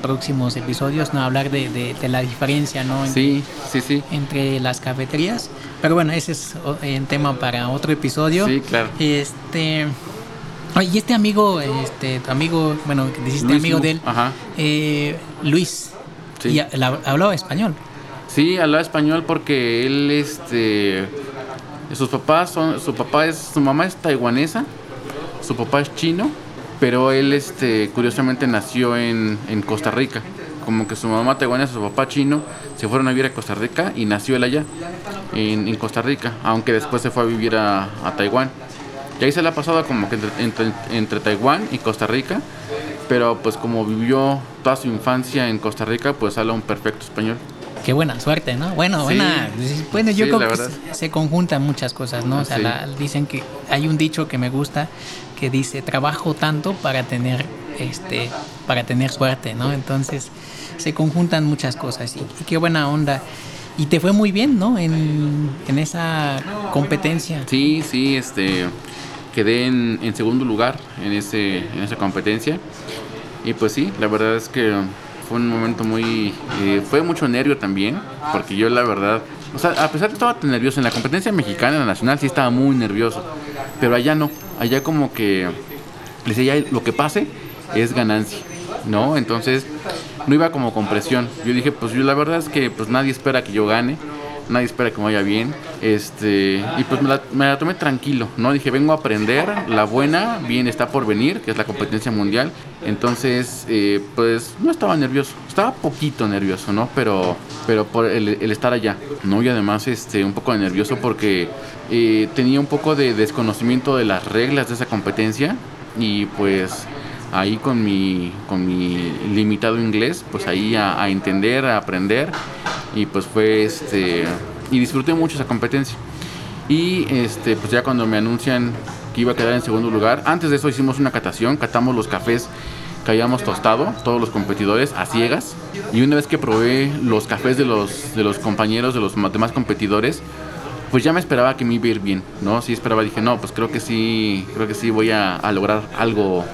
próximos episodios, no hablar de, de, la diferencia, ¿no? Entre, sí, sí, sí. Entre las cafeterías. Pero bueno, ese es un tema para otro episodio. Sí, claro. Este. Y este amigo, este, tu amigo, bueno, que dijiste amigo de él, eh, Luis, sí. hablaba español. Sí, hablaba español porque él, este, sus papás son, su papá es, su mamá es taiwanesa, su papá es chino pero él este curiosamente nació en, en Costa Rica. Como que su mamá taiwanesa su papá chino se fueron a vivir a Costa Rica y nació él allá en, en Costa Rica aunque después se fue a vivir a, a Taiwán. Y ahí se le ha pasado como que entre, entre, Taiwán y Costa Rica pero pues como vivió toda su infancia en Costa Rica pues habla un perfecto español Qué buena suerte, ¿no? Bueno, buena. Bueno, yo creo que se, conjuntan muchas cosas, ¿no? O sea, dicen que hay un dicho que me gusta que dice trabajo tanto para tener este para tener suerte, ¿no? Entonces se conjuntan muchas cosas y, qué buena onda. Y te fue muy bien, ¿no? En, en esa competencia. Sí, sí, este quedé en, en, segundo lugar en ese en esa competencia y pues sí, la verdad es que fue un momento muy eh, fue mucho nervio también porque yo la verdad o sea, a pesar de que estaba nervioso en la competencia mexicana, en la nacional, sí estaba muy nervioso. Pero allá no. Allá como que le decía, lo que pase es ganancia. ¿No? Entonces no iba como con presión. Yo dije, pues yo la verdad es que pues nadie espera que yo gane. Nadie espera que me vaya bien. Este, y pues me la, tomé tranquilo, ¿no? Dije, vengo a aprender, la buena, bien está por venir, que es la competencia mundial. Entonces, eh, pues no estaba nervioso, estaba poquito nervioso, ¿no? Pero, pero por el, estar allá, ¿no? Y además, este, un poco nervioso porque eh, tenía un poco de desconocimiento de las reglas de esa competencia y pues ahí con mi, con mi limitado inglés, pues ahí a, entender, a aprender y pues fue este y disfruté mucho esa competencia. Y este pues ya cuando me anuncian que iba a quedar en segundo lugar, antes de eso hicimos una catación, catamos los cafés que habíamos tostado, todos los competidores a ciegas y una vez que probé los cafés de los de los compañeros de los demás competidores, pues ya me esperaba que me iba a ir bien, ¿no? Sí esperaba, dije, no, pues creo que sí, creo que sí voy a, lograr algo,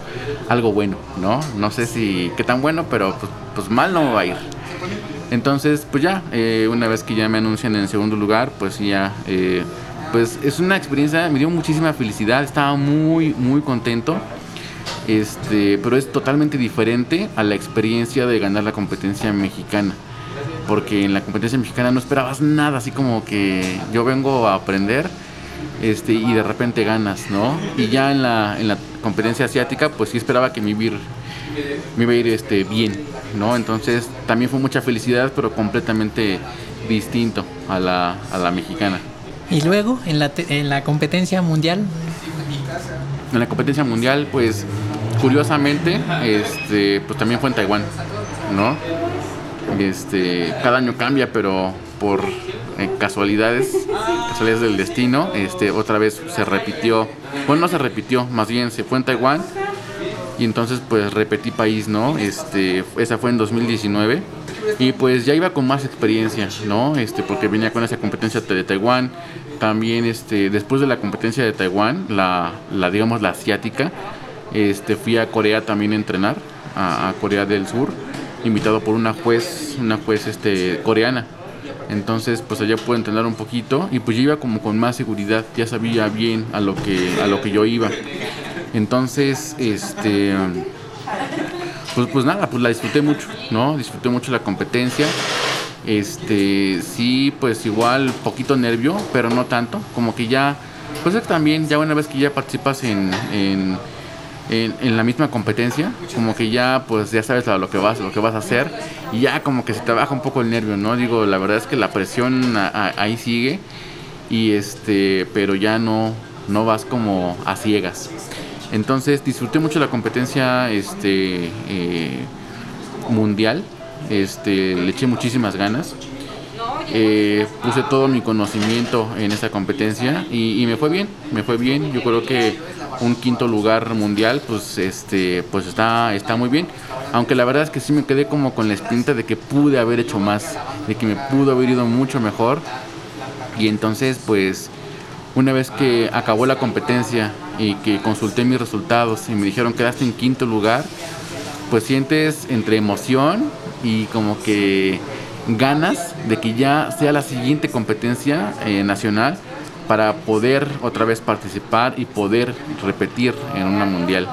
algo bueno, ¿no? No sé si qué tan bueno, pero pues, pues mal no va a ir. Entonces, pues ya, eh, una vez que ya me anuncian en segundo lugar, pues ya, eh, pues es una experiencia, me dio muchísima felicidad, estaba muy, muy contento. Este, pero es totalmente diferente a la experiencia de ganar la competencia mexicana porque en la competencia mexicana no esperabas nada, así como que yo vengo a aprender este, y de repente ganas, ¿no? Y ya en la, en la competencia asiática, pues sí esperaba que me iba a ir, me iba a ir este, bien, ¿no? Entonces también fue mucha felicidad, pero completamente distinto a la, a la mexicana. ¿Y luego en la, en la competencia mundial? En la competencia mundial, pues curiosamente, este, pues también fue en Taiwán, ¿no? Este, cada año cambia, pero por eh, casualidades, casualidades del destino, este, otra vez se repitió. Bueno, no se repitió, más bien se fue en Taiwán y entonces pues repetí país, ¿no? Este, esa fue en 2019 y pues ya iba con más experiencia, ¿no? Este, porque venía con esa competencia de Taiwán. También, este, después de la competencia de Taiwán, la, digamos la asiática, este, fui a Corea también a entrenar, a Corea del Sur invitado por una juez, una juez este, coreana. Entonces, pues allá pude entrenar un poquito y pues yo iba como con más seguridad, ya sabía bien a lo que, a lo que yo iba. Entonces, este, pues, pues nada, pues la disfruté mucho, ¿no? Disfruté mucho la competencia. Este, sí, pues igual poquito nervio, pero no tanto, como que ya, pues también, ya una vez que ya participas en en, la misma competencia, como que ya pues ya sabes lo que vas, lo que vas a hacer y ya como que se te baja un poco el nervio, ¿no? Digo, la verdad es que la presión ahí sigue y este, pero ya no no vas como a ciegas. Entonces disfruté mucho la competencia este eh, mundial, este le eché muchísimas ganas. Eh, puse todo mi conocimiento en esa competencia y, me fue bien, me fue bien. Yo creo que un quinto lugar mundial, pues este, pues está, está muy bien. Aunque la verdad es que sí me quedé como con la espinta de que pude haber hecho más, de que me pudo haber ido mucho mejor. Y entonces, pues, una vez que acabó la competencia y que consulté mis resultados y me dijeron quedaste en quinto lugar, pues sientes entre emoción y como que ganas de que ya sea la siguiente competencia eh, nacional para poder otra vez participar y poder repetir en una mundial.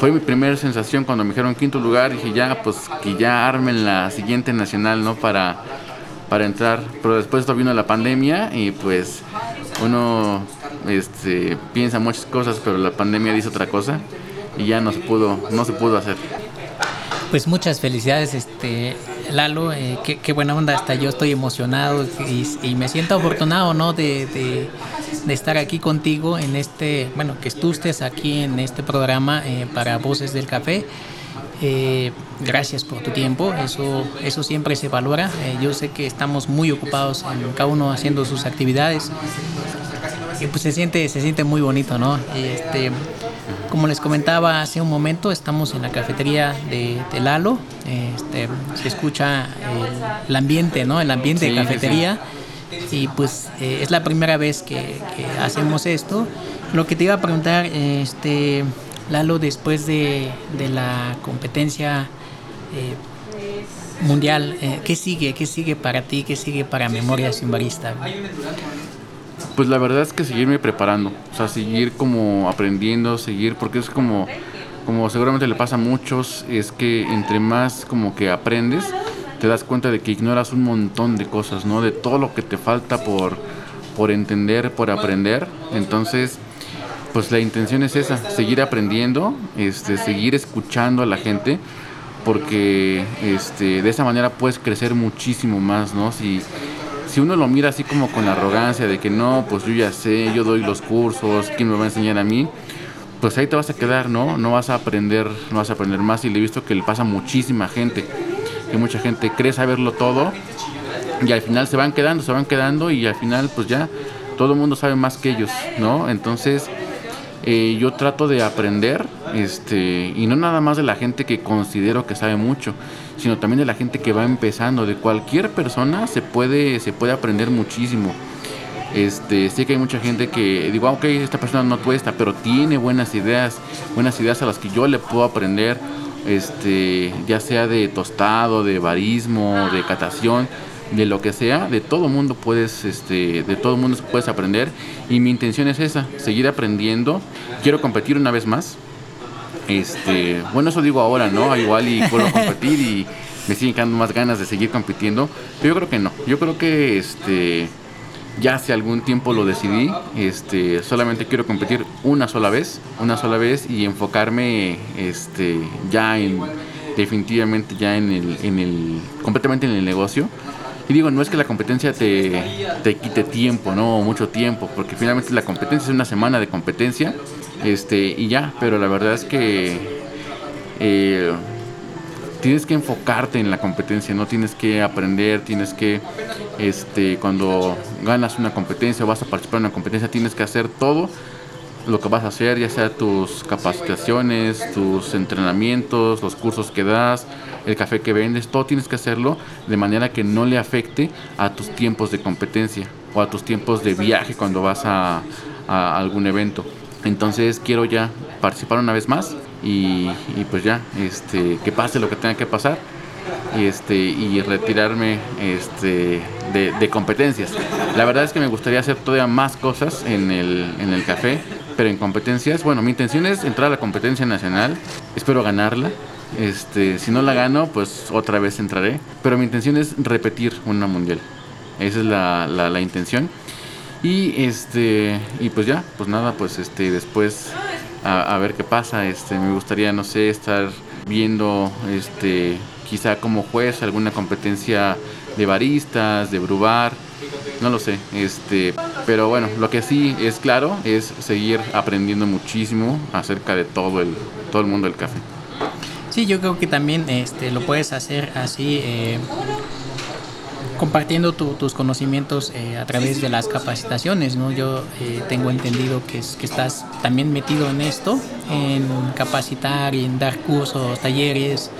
Fue mi primera sensación cuando me dijeron quinto lugar, dije ya, pues que ya armen la siguiente nacional, ¿no? Para, para entrar. Pero después vino la pandemia y pues uno este, piensa muchas cosas, pero la pandemia dice otra cosa y ya no se pudo, no se pudo hacer. Pues muchas felicidades, este Lalo, eh, qué, buena onda, hasta yo estoy emocionado y, me siento afortunado, ¿no? De, estar aquí contigo en este, bueno, que tú aquí en este programa eh, para Voces del Café. Eh, gracias por tu tiempo, eso, eso siempre se valora. yo sé que estamos muy ocupados, en cada uno haciendo sus actividades. Y pues se siente, se siente muy bonito, ¿no? Este, como les comentaba hace un momento, estamos en la cafetería de, Lalo. Este, se escucha el, ambiente, ¿no? El ambiente de cafetería. Y pues eh, es la primera vez que, hacemos esto. Lo que te iba a preguntar, este, Lalo, después de, la competencia eh, mundial, eh, ¿qué sigue? ¿Qué sigue para ti? ¿Qué sigue para Memoria Simbarista? Pues la verdad es que seguirme preparando, o sea, seguir como aprendiendo, seguir, porque es como, como seguramente le pasa a muchos, es que entre más como que aprendes, te das cuenta de que ignoras un montón de cosas, ¿no? De todo lo que te falta por, por entender, por aprender. Entonces, pues la intención es esa, seguir aprendiendo, este, seguir escuchando a la gente, porque este, de esa manera puedes crecer muchísimo más, ¿no? Si, si uno lo mira así como con arrogancia de que no, pues yo ya sé, yo doy los cursos, ¿quién me va a enseñar a mí? Pues ahí te vas a quedar, ¿no? No vas a aprender, no vas a aprender más y le he visto que le pasa muchísima gente, que mucha gente cree saberlo todo y al final se van quedando, se van quedando y al final pues ya todo el mundo sabe más que ellos, ¿no? Entonces eh, yo trato de aprender, este, y no nada más de la gente que considero que sabe mucho, sino también de la gente que va empezando. De cualquier persona se puede, se puede aprender muchísimo. Este, sé que hay mucha gente que digo, ah, ok, esta persona no cuesta, pero tiene buenas ideas, buenas ideas a las que yo le puedo aprender, este, ya sea de tostado, de barismo, de catación de lo que sea, de todo mundo puedes, este, de todo mundo puedes aprender y mi intención es esa, seguir aprendiendo. Quiero competir una vez más. Este, bueno, eso digo ahora, ¿no? Igual y puedo competir y me siguen quedando más ganas de seguir compitiendo, pero yo creo que no. Yo creo que este ya hace algún tiempo lo decidí, este, solamente quiero competir una sola vez, una sola vez y enfocarme este ya en definitivamente ya en el, en el completamente en el negocio y digo, no es que la competencia te, te quite tiempo, no mucho tiempo, porque finalmente la competencia es una semana de competencia este, y ya, pero la verdad es que eh, tienes que enfocarte en la competencia, no tienes que aprender, tienes que, este, cuando ganas una competencia o vas a participar en una competencia, tienes que hacer todo lo que vas a hacer, ya sea tus capacitaciones, tus entrenamientos, los cursos que das, el café que vendes, todo tienes que hacerlo de manera que no le afecte a tus tiempos de competencia o a tus tiempos de viaje cuando vas a, algún evento. Entonces quiero ya participar una vez más y, pues ya, este, que pase lo que tenga que pasar y este y retirarme este de, competencias. La verdad es que me gustaría hacer todavía más cosas en el, en el café, pero en competencias, bueno, mi intención es entrar a la competencia nacional, espero ganarla. Este, si no la gano, pues otra vez entraré. Pero mi intención es repetir una mundial. Esa es la, la, intención. Y este, y pues ya, pues nada, pues este, después a, ver qué pasa. Este, me gustaría, no sé, estar viendo, este, quizá como juez alguna competencia de baristas, de brubar, no lo sé, este, pero bueno, lo que sí es claro es seguir aprendiendo muchísimo acerca de todo el, todo el mundo del café. Sí, yo creo que también este, lo puedes hacer así, eh, compartiendo tus conocimientos eh, a través de las capacitaciones, ¿no? Yo eh, tengo entendido que, que estás también metido en esto, en capacitar y en dar cursos, talleres,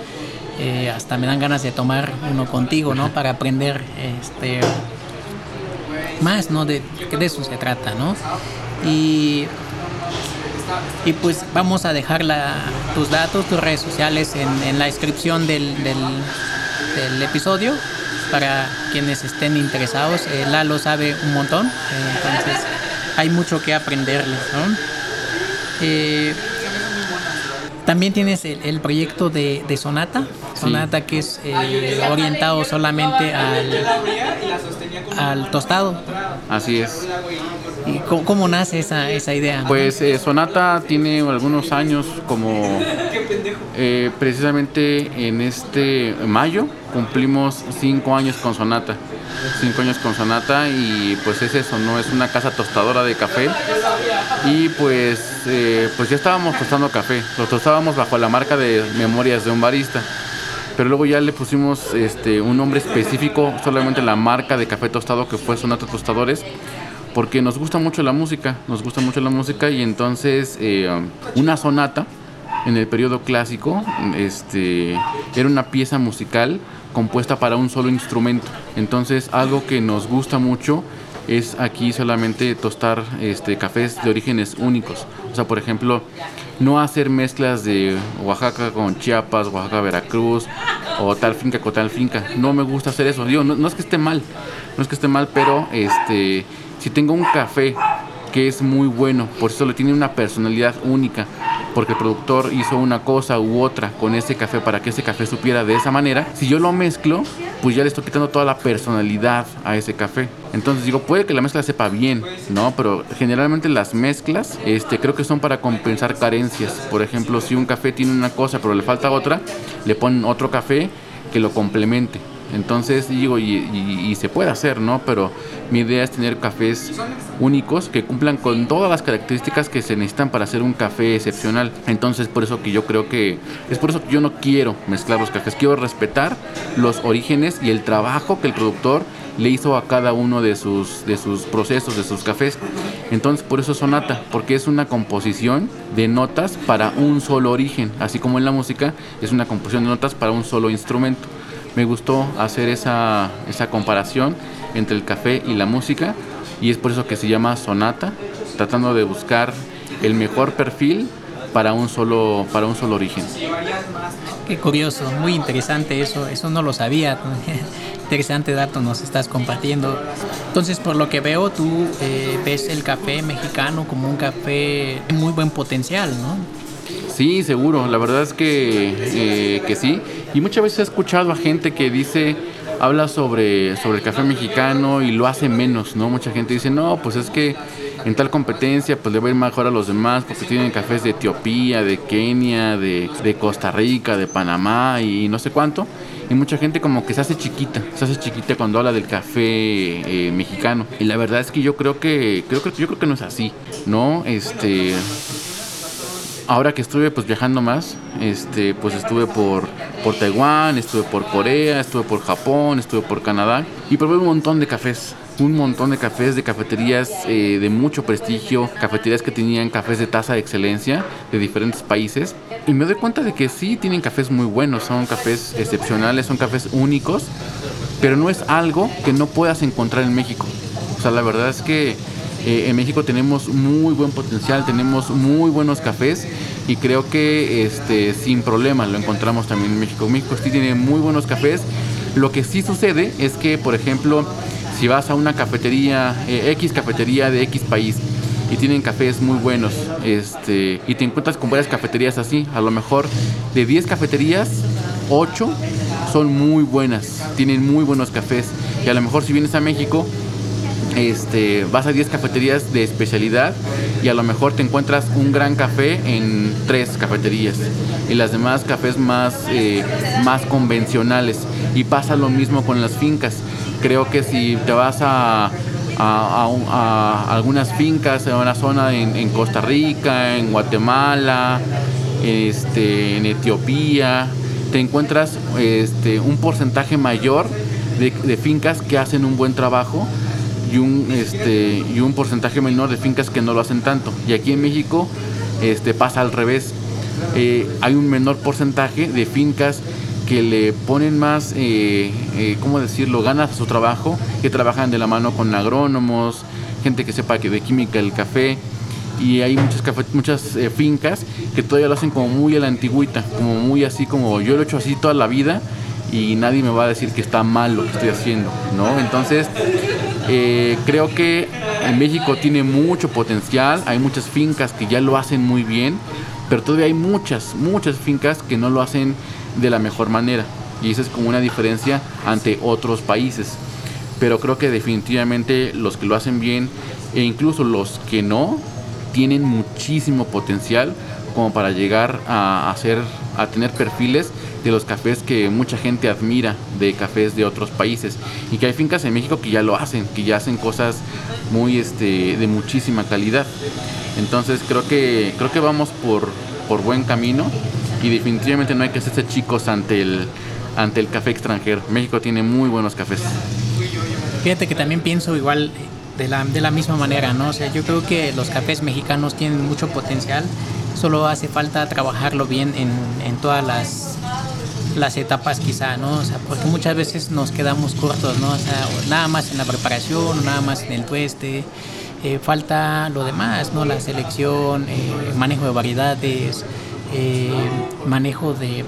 hasta me dan ganas de tomar uno contigo, ¿no? Para aprender este, más, ¿no? De, de eso se trata, ¿no? Y, y pues vamos a dejar la, tus datos, tus redes sociales en, la descripción del, del, episodio para quienes estén interesados. Eh, Lalo sabe un montón, eh, entonces hay mucho que aprenderle, ¿no? Eh, también tienes el, proyecto de, Sonata, Sonata que es eh, orientado solamente al, al, tostado. Así es. ¿Y cómo, nace esa, esa idea? Pues eh, Sonata tiene algunos años como eh, precisamente en este mayo cumplimos cinco años con Sonata cinco años con Sonata y pues es eso, ¿no? Es una casa tostadora de café y pues, eh, pues ya estábamos tostando café, lo tostábamos bajo la marca de Memorias de un Barista, pero luego ya le pusimos este, un nombre específico, solamente la marca de café tostado que fue Sonata Tostadores, porque nos gusta mucho la música, nos gusta mucho la música y entonces eh, una sonata en el periodo clásico este, era una pieza musical compuesta para un solo instrumento. Entonces, algo que nos gusta mucho es aquí solamente tostar este, cafés de orígenes únicos. O sea, por ejemplo, no hacer mezclas de Oaxaca con Chiapas, Oaxaca, Veracruz, o tal finca con tal finca. No me gusta hacer eso. Digo, no, es que esté mal, no es que esté mal, pero este, si tengo un café que es muy bueno, por eso le tiene una personalidad única, porque el productor hizo una cosa u otra con ese café para que ese café supiera de esa manera, si yo lo mezclo, pues ya le estoy quitando toda la personalidad a ese café. Entonces digo, puede que la mezcla sepa bien, ¿no? Pero generalmente las mezclas, este, creo que son para compensar carencias. Por ejemplo, si un café tiene una cosa pero le falta otra, le ponen otro café que lo complemente. Entonces digo, y, se puede hacer, ¿no? Pero mi idea es tener cafés únicos que cumplan con todas las características que se necesitan para hacer un café excepcional. Entonces por eso que yo creo que, es por eso que yo no quiero mezclar los cafés, quiero respetar los orígenes y el trabajo que el productor le hizo a cada uno de sus, de sus procesos, de sus cafés. Entonces por eso sonata, porque es una composición de notas para un solo origen, así como en la música es una composición de notas para un solo instrumento me gustó hacer esa, esa comparación entre el café y la música y es por eso que se llama sonata, tratando de buscar el mejor perfil para un solo para un solo origen. Qué curioso, muy interesante eso, eso no lo sabía. interesante dato nos estás compartiendo. Entonces, por lo que veo, tú eh, ves el café mexicano como un café de muy buen potencial, ¿no? Sí, seguro, la verdad es que, eh, que sí. Y muchas veces he escuchado a gente que dice, habla sobre, sobre el café mexicano y lo hace menos, ¿no? Mucha gente dice, no, pues es que en tal competencia pues le va a ir mejor a los demás porque tienen cafés de Etiopía, de Kenia, de, Costa Rica, de Panamá y no sé cuánto. Y mucha gente como que se hace chiquita, se hace chiquita cuando habla del café eh, mexicano. Y la verdad es que yo creo que, creo que yo creo que no es así, ¿no? Este ahora que estuve pues viajando más, este, pues estuve por, por Taiwán, estuve por Corea, estuve por Japón, estuve por Canadá y probé un montón de cafés, un montón de cafés de cafeterías eh, de mucho prestigio, cafeterías que tenían cafés de tasa de excelencia de diferentes países y me doy cuenta de que sí tienen cafés muy buenos, son cafés excepcionales, son cafés únicos, pero no es algo que no puedas encontrar en México. O sea, la verdad es que eh, en México tenemos muy buen potencial, tenemos muy buenos cafés y creo que este, sin problema lo encontramos también en México. México sí tiene muy buenos cafés. Lo que sí sucede es que, por ejemplo, si vas a una cafetería, eh, X cafetería de X país, y tienen cafés muy buenos, este, y te encuentras con varias cafeterías así, a lo mejor de 10 cafeterías, 8 son muy buenas, tienen muy buenos cafés, y a lo mejor si vienes a México, este, vas a 10 cafeterías de especialidad y a lo mejor te encuentras un gran café en tres cafeterías y las demás cafés más, eh, más convencionales. Y pasa lo mismo con las fincas. Creo que si te vas a, a, algunas fincas en una zona en, Costa Rica, en Guatemala, este, en Etiopía, te encuentras este, un porcentaje mayor de fincas que hacen un buen trabajo y un, este, y un porcentaje menor de fincas que no lo hacen tanto. Y aquí en México este, pasa al revés. Eh, hay un menor porcentaje de fincas que le ponen más, eh, eh, ¿cómo decirlo?, ganas a su trabajo, que trabajan de la mano con agrónomos, gente que sepa que de química el café. Y hay muchas, muchas eh, fincas que todavía lo hacen como muy a la antigüita, como muy así como yo lo he hecho así toda la vida y nadie me va a decir que está mal lo que estoy haciendo, ¿no? Entonces, eh, creo que en México tiene mucho potencial, hay muchas fincas que ya lo hacen muy bien, pero todavía hay muchas, muchas fincas que no lo hacen de la mejor manera. Y esa es como una diferencia ante otros países. Pero creo que definitivamente los que lo hacen bien e incluso los que no, tienen muchísimo potencial como para llegar a, hacer, a tener perfiles de los cafés que mucha gente admira de cafés de otros países y que hay fincas en México que ya lo hacen, que ya hacen cosas muy este de muchísima calidad. Entonces creo que creo que vamos por, por buen camino y definitivamente no hay que hacerse chicos ante el ante el café extranjero. México tiene muy buenos cafés. Fíjate que también pienso igual de la, de la misma manera, ¿no? O sea, yo creo que los cafés mexicanos tienen mucho potencial, solo hace falta trabajarlo bien en, en todas las las etapas quizá, ¿no? O sea, porque muchas veces nos quedamos cortos, ¿no? O sea, nada más en la preparación, nada más en el tueste, eh, falta lo demás, ¿no? La selección, eh, manejo de variedades, eh, manejo de,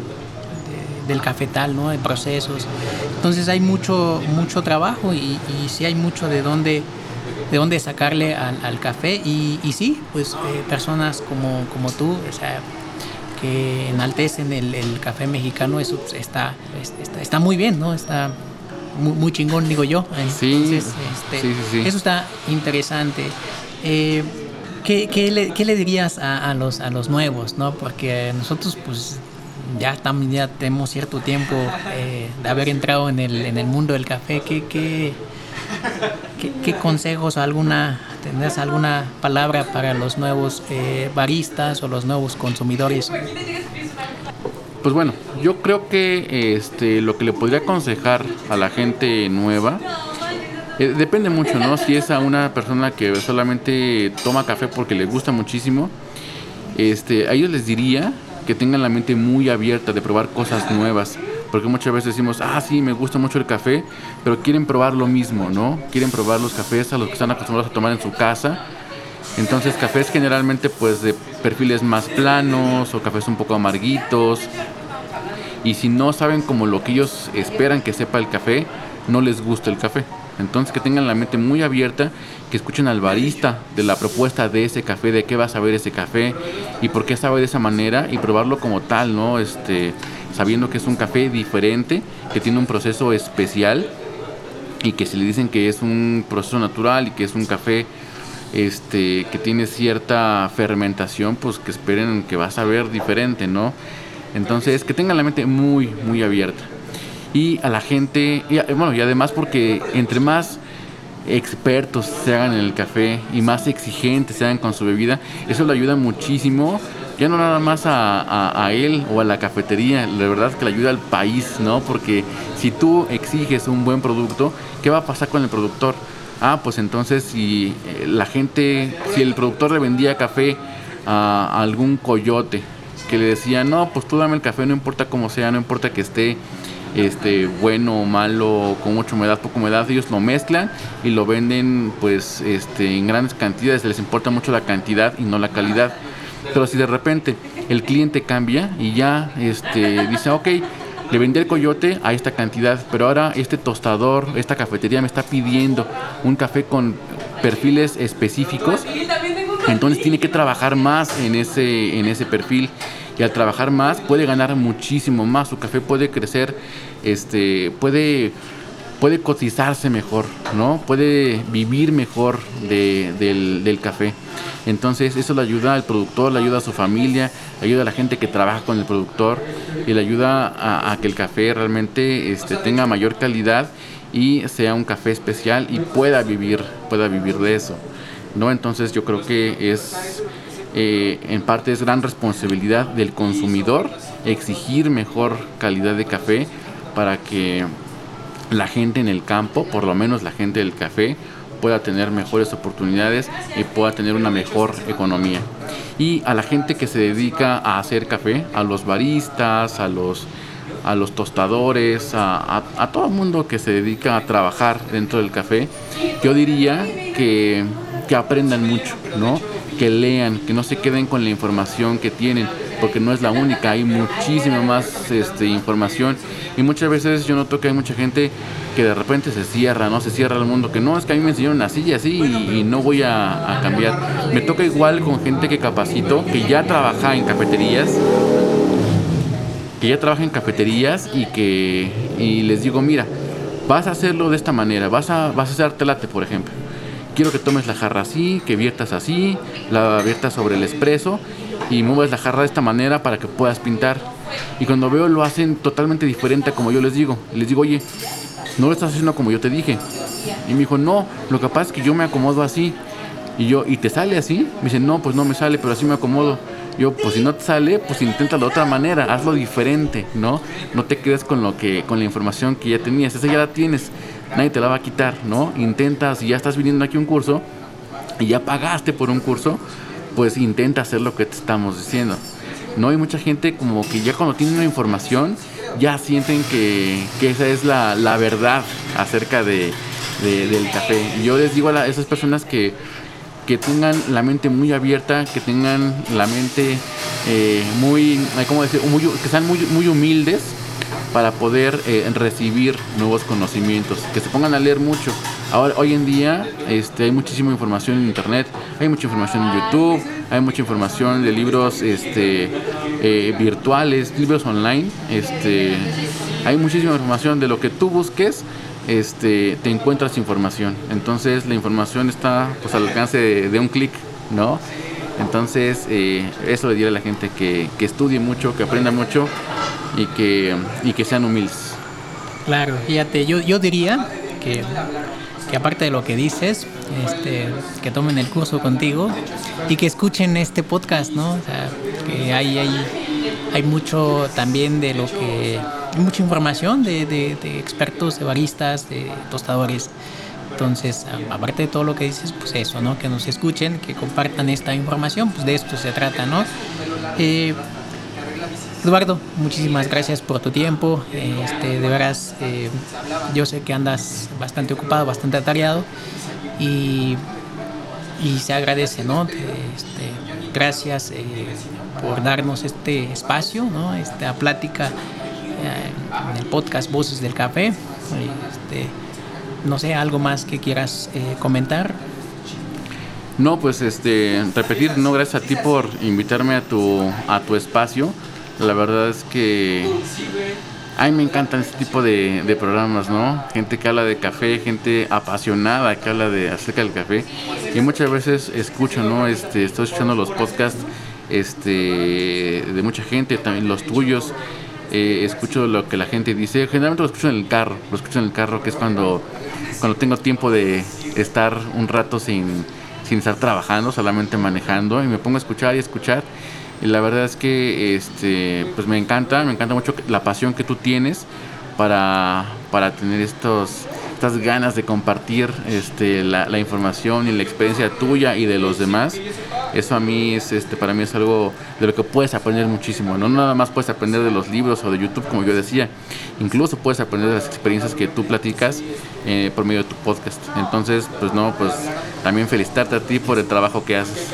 del cafetal, ¿no? De procesos. Entonces hay mucho, mucho trabajo y, y sí hay mucho de dónde de dónde sacarle al, café y, y, sí, pues eh, personas como, como tú, o sea, que enaltecen el, el café mexicano, eso está, está, está, muy bien, ¿no? Está muy, chingón, digo yo. Sí, este, sí, sí, Eso está interesante. Eh, ¿qué, qué, le, ¿qué, le, dirías a, a, los, a los nuevos, no? Porque nosotros, pues, ya también ya tenemos cierto tiempo eh, de haber entrado en el, en el mundo del café. ¿Qué, qué, qué, consejos o alguna, tendrás alguna palabra para los nuevos eh, baristas o los nuevos consumidores? Pues bueno, yo creo que este, lo que le podría aconsejar a la gente nueva eh, depende mucho, ¿no? Si es a una persona que solamente toma café porque le gusta muchísimo, este, a ellos les diría que tengan la mente muy abierta de probar cosas nuevas. Porque muchas veces decimos, ah, sí, me gusta mucho el café, pero quieren probar lo mismo, ¿no? Quieren probar los cafés a los que están acostumbrados a tomar en su casa. Entonces, cafés generalmente, pues, de perfiles más planos o cafés un poco amarguitos. Y si no saben como lo que ellos esperan que sepa el café, no les gusta el café. Entonces que tengan la mente muy abierta, que escuchen al barista de la propuesta de ese café, de qué va a saber ese café y por qué sabe de esa manera y probarlo como tal, ¿no? Este, sabiendo que es un café diferente, que tiene un proceso especial y que si le dicen que es un proceso natural y que es un café este que tiene cierta fermentación, pues que esperen que va a saber diferente, ¿no? Entonces, que tengan la mente muy muy abierta y a la gente, y, bueno, y además porque entre más expertos se hagan en el café y más exigentes se hagan con su bebida, eso le ayuda muchísimo, ya no nada más a, a, él o a la cafetería, la verdad es que le ayuda al país, ¿no? Porque si tú exiges un buen producto, ¿qué va a pasar con el productor? Ah, pues entonces si eh, la gente, si el productor le vendía café a algún coyote que le decía, no, pues tú dame el café, no importa cómo sea, no importa que esté este bueno o malo, con mucha humedad, poca humedad, ellos lo mezclan y lo venden pues este en grandes cantidades, les importa mucho la cantidad y no la calidad. Pero si de repente el cliente cambia y ya este dice, ok, le vendí el coyote a esta cantidad, pero ahora este tostador, esta cafetería me está pidiendo un café con perfiles específicos, entonces tiene que trabajar más en ese, en ese perfil y al trabajar más puede ganar muchísimo más, su café puede crecer, este, puede, puede cotizarse mejor, ¿no? Puede vivir mejor del, del, café. Entonces eso le ayuda al productor, le ayuda a su familia, le ayuda a la gente que trabaja con el productor y le ayuda a, que el café realmente este, tenga mayor calidad y sea un café especial y pueda vivir, pueda vivir de eso. ¿no? Entonces yo creo que es eh, en parte es gran responsabilidad del consumidor exigir mejor calidad de café para que la gente en el campo, por lo menos la gente del café, pueda tener mejores oportunidades y pueda tener una mejor economía. Y a la gente que se dedica a hacer café, a los baristas, a los, a los tostadores, a, a todo el mundo que se dedica a trabajar dentro del café, yo diría que, que aprendan mucho, ¿no? que lean, que no se queden con la información que tienen, porque no es la única, hay muchísima más este, información y muchas veces yo noto que hay mucha gente que de repente se cierra, ¿no? Se cierra el mundo, que no, es que a mí me enseñaron así y así y, no voy a, cambiar. Me toca igual con gente que capacito, que ya trabaja en cafeterías, que ya trabaja en cafeterías y que y les digo, mira, vas a hacerlo de esta manera, vas a, vas a hacer telate, por ejemplo quiero que tomes la jarra así, que viertas así, la viertas sobre el espresso y muevas la jarra de esta manera para que puedas pintar. Y cuando veo lo hacen totalmente diferente a como yo les digo. Les digo, oye, no lo estás haciendo como yo te dije. Y me dijo, no, lo que pasa es que yo me acomodo así. Y yo, ¿y te sale así? Me dice, no, pues no me sale, pero así me acomodo. Yo, pues si no te sale, pues inténtalo de otra manera, hazlo diferente, ¿no? No te quedes con lo que, con la información que ya tenías, esa ya la tienes nadie te la va a quitar, ¿no? Intentas, si ya estás viniendo aquí un curso y ya pagaste por un curso, pues intenta hacer lo que te estamos diciendo. No hay mucha gente como que ya cuando tienen una información ya sienten que, esa es la, verdad acerca de, del café. yo les digo a esas personas que, que tengan la mente muy abierta, que tengan la mente eh, muy, ¿cómo decir? que sean muy, muy humildes para poder eh, recibir nuevos conocimientos, que se pongan a leer mucho, Ahora, hoy en día este, hay muchísima información en internet, hay mucha información en YouTube, hay mucha información de libros este, eh, virtuales, libros online. Este, hay muchísima información de lo que tú busques. Este, te encuentras información. Entonces la información está pues, al alcance de, un clic, ¿no? Entonces eh, eso le diría a la gente que, que estudie mucho, que aprenda mucho y que, y que sean humildes. Claro, fíjate, yo, yo diría que, que aparte de lo que dices, este, que tomen el curso contigo y que escuchen este podcast, ¿no? O sea, que hay, hay, hay mucho también de lo que... Hay mucha información de, de, de expertos, de baristas, de tostadores. Entonces, aparte de todo lo que dices, pues eso, ¿no? Que nos escuchen, que compartan esta información, pues de esto se trata, ¿no? Eh, Eduardo, muchísimas gracias por tu tiempo. Este, de veras, eh, yo sé que andas bastante ocupado, bastante atareado y, y se agradece, ¿no? Este, gracias eh, por darnos este espacio, ¿no? Esta plática eh, en el podcast Voces del Café. Este, no sé, algo más que quieras comentar. No, pues este, repetir, no, gracias a ti por invitarme a tu, a tu espacio. La verdad es que a me encantan este tipo de, programas, ¿no? Gente que habla de café, gente apasionada que habla de acerca del café. Y muchas veces escucho, ¿no? Este, estoy escuchando los podcasts este, de mucha gente, también los tuyos. Eh, escucho lo que la gente dice. Generalmente lo escucho en el carro, lo escucho en el carro, que es cuando, cuando tengo tiempo de estar un rato sin, sin estar trabajando, solamente manejando, y me pongo a escuchar y escuchar. Y la verdad es que este, pues me encanta, me encanta mucho la pasión que tú tienes para, para tener estos, estas ganas de compartir este, la, la, información y la experiencia tuya y de los demás. Eso a mí es, este, para mí es algo de lo que puedes aprender muchísimo. No nada más puedes aprender de los libros o de YouTube, como yo decía, incluso puedes aprender de las experiencias que tú platicas eh, por medio de tu podcast. Entonces, pues no, pues también felicitarte a ti por el trabajo que haces.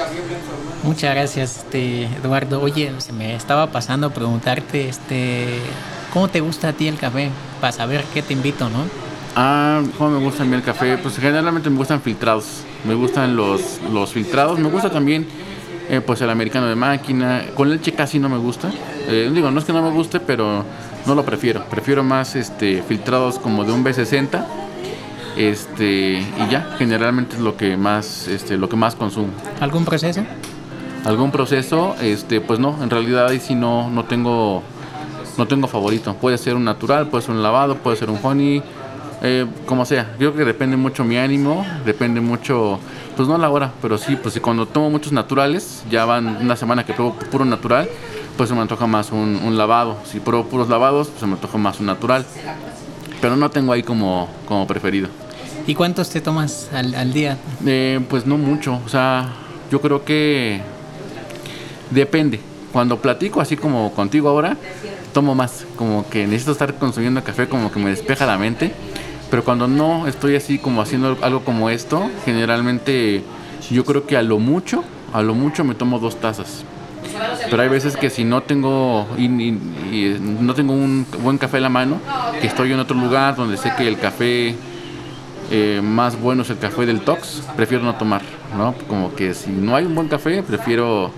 Muchas gracias, este, Eduardo. Oye, se me estaba pasando preguntarte, este, ¿cómo te gusta a ti el café? Para saber qué te invito, ¿no? Ah, ¿cómo me gusta a mí el café? Pues generalmente me gustan filtrados. Me gustan los, los filtrados. Me gusta también, eh, pues el americano de máquina. Con leche casi no me gusta. Eh, digo, no es que no me guste, pero no lo prefiero. Prefiero más, este, filtrados como de un B60 este y ya generalmente es lo que más este lo que más consumo algún proceso algún proceso, este, pues no, en realidad ahí sí no, no tengo, no tengo favorito. Puede ser un natural, puede ser un lavado, puede ser un honey, eh, como sea. Yo creo que depende mucho mi ánimo, depende mucho, pues no la hora, pero sí, pues si cuando tomo muchos naturales, ya van una semana que pruebo puro natural, pues se me antoja más un, lavado. Si pruebo puros lavados, pues se me antoja más un natural. Pero no tengo ahí como, como preferido. ¿Y cuántos te tomas al, al día? Eh, pues no mucho, o sea, yo creo que Depende. Cuando platico así como contigo ahora, tomo más. Como que necesito estar consumiendo café, como que me despeja la mente. Pero cuando no estoy así como haciendo algo como esto, generalmente yo creo que a lo mucho, a lo mucho me tomo dos tazas. Pero hay veces que si no tengo y, no tengo un buen café a la mano, que estoy en otro lugar donde sé que el café eh, más bueno es el café del Tox, prefiero no tomar, ¿no? Como que si no hay un buen café, prefiero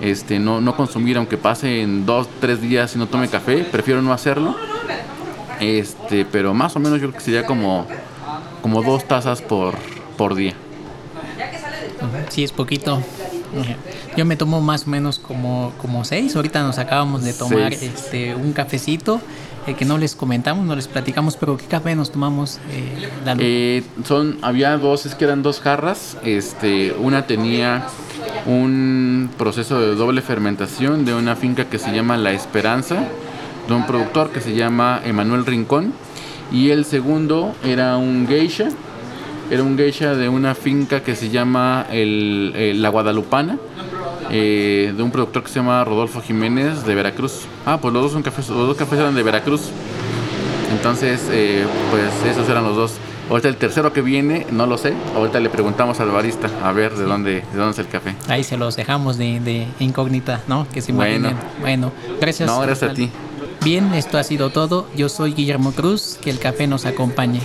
este, no, no consumir, aunque pase en dos, tres días y no tome café, prefiero no hacerlo. Este, pero más o menos yo creo que sería como, como dos tazas por, por día. Sí, es poquito. Yo me tomo más o menos como, como seis. Ahorita nos acabamos de tomar este un cafecito eh, que no les comentamos, no les platicamos, pero ¿qué café nos tomamos? Eh, eh, son, había dos, es que eran dos jarras. Este, una tenía un proceso de doble fermentación de una finca que se llama La Esperanza, de un productor que se llama Emanuel Rincón. Y el segundo era un geisha, era un geisha de una finca que se llama el, La Guadalupana, eh, de un productor que se llama Rodolfo Jiménez de Veracruz. Ah, pues los dos, son cafés, los dos cafés eran de Veracruz. Entonces, eh, pues esos eran los dos. Ahorita el tercero que viene, no lo sé. Ahorita le preguntamos al barista a ver de dónde, de dónde es el café. Ahí se los dejamos de, incógnita, ¿no? Que se bueno. Bueno, gracias. No, gracias a ti. Bien, esto ha sido todo. Yo soy Guillermo Cruz. Que el café nos acompañe.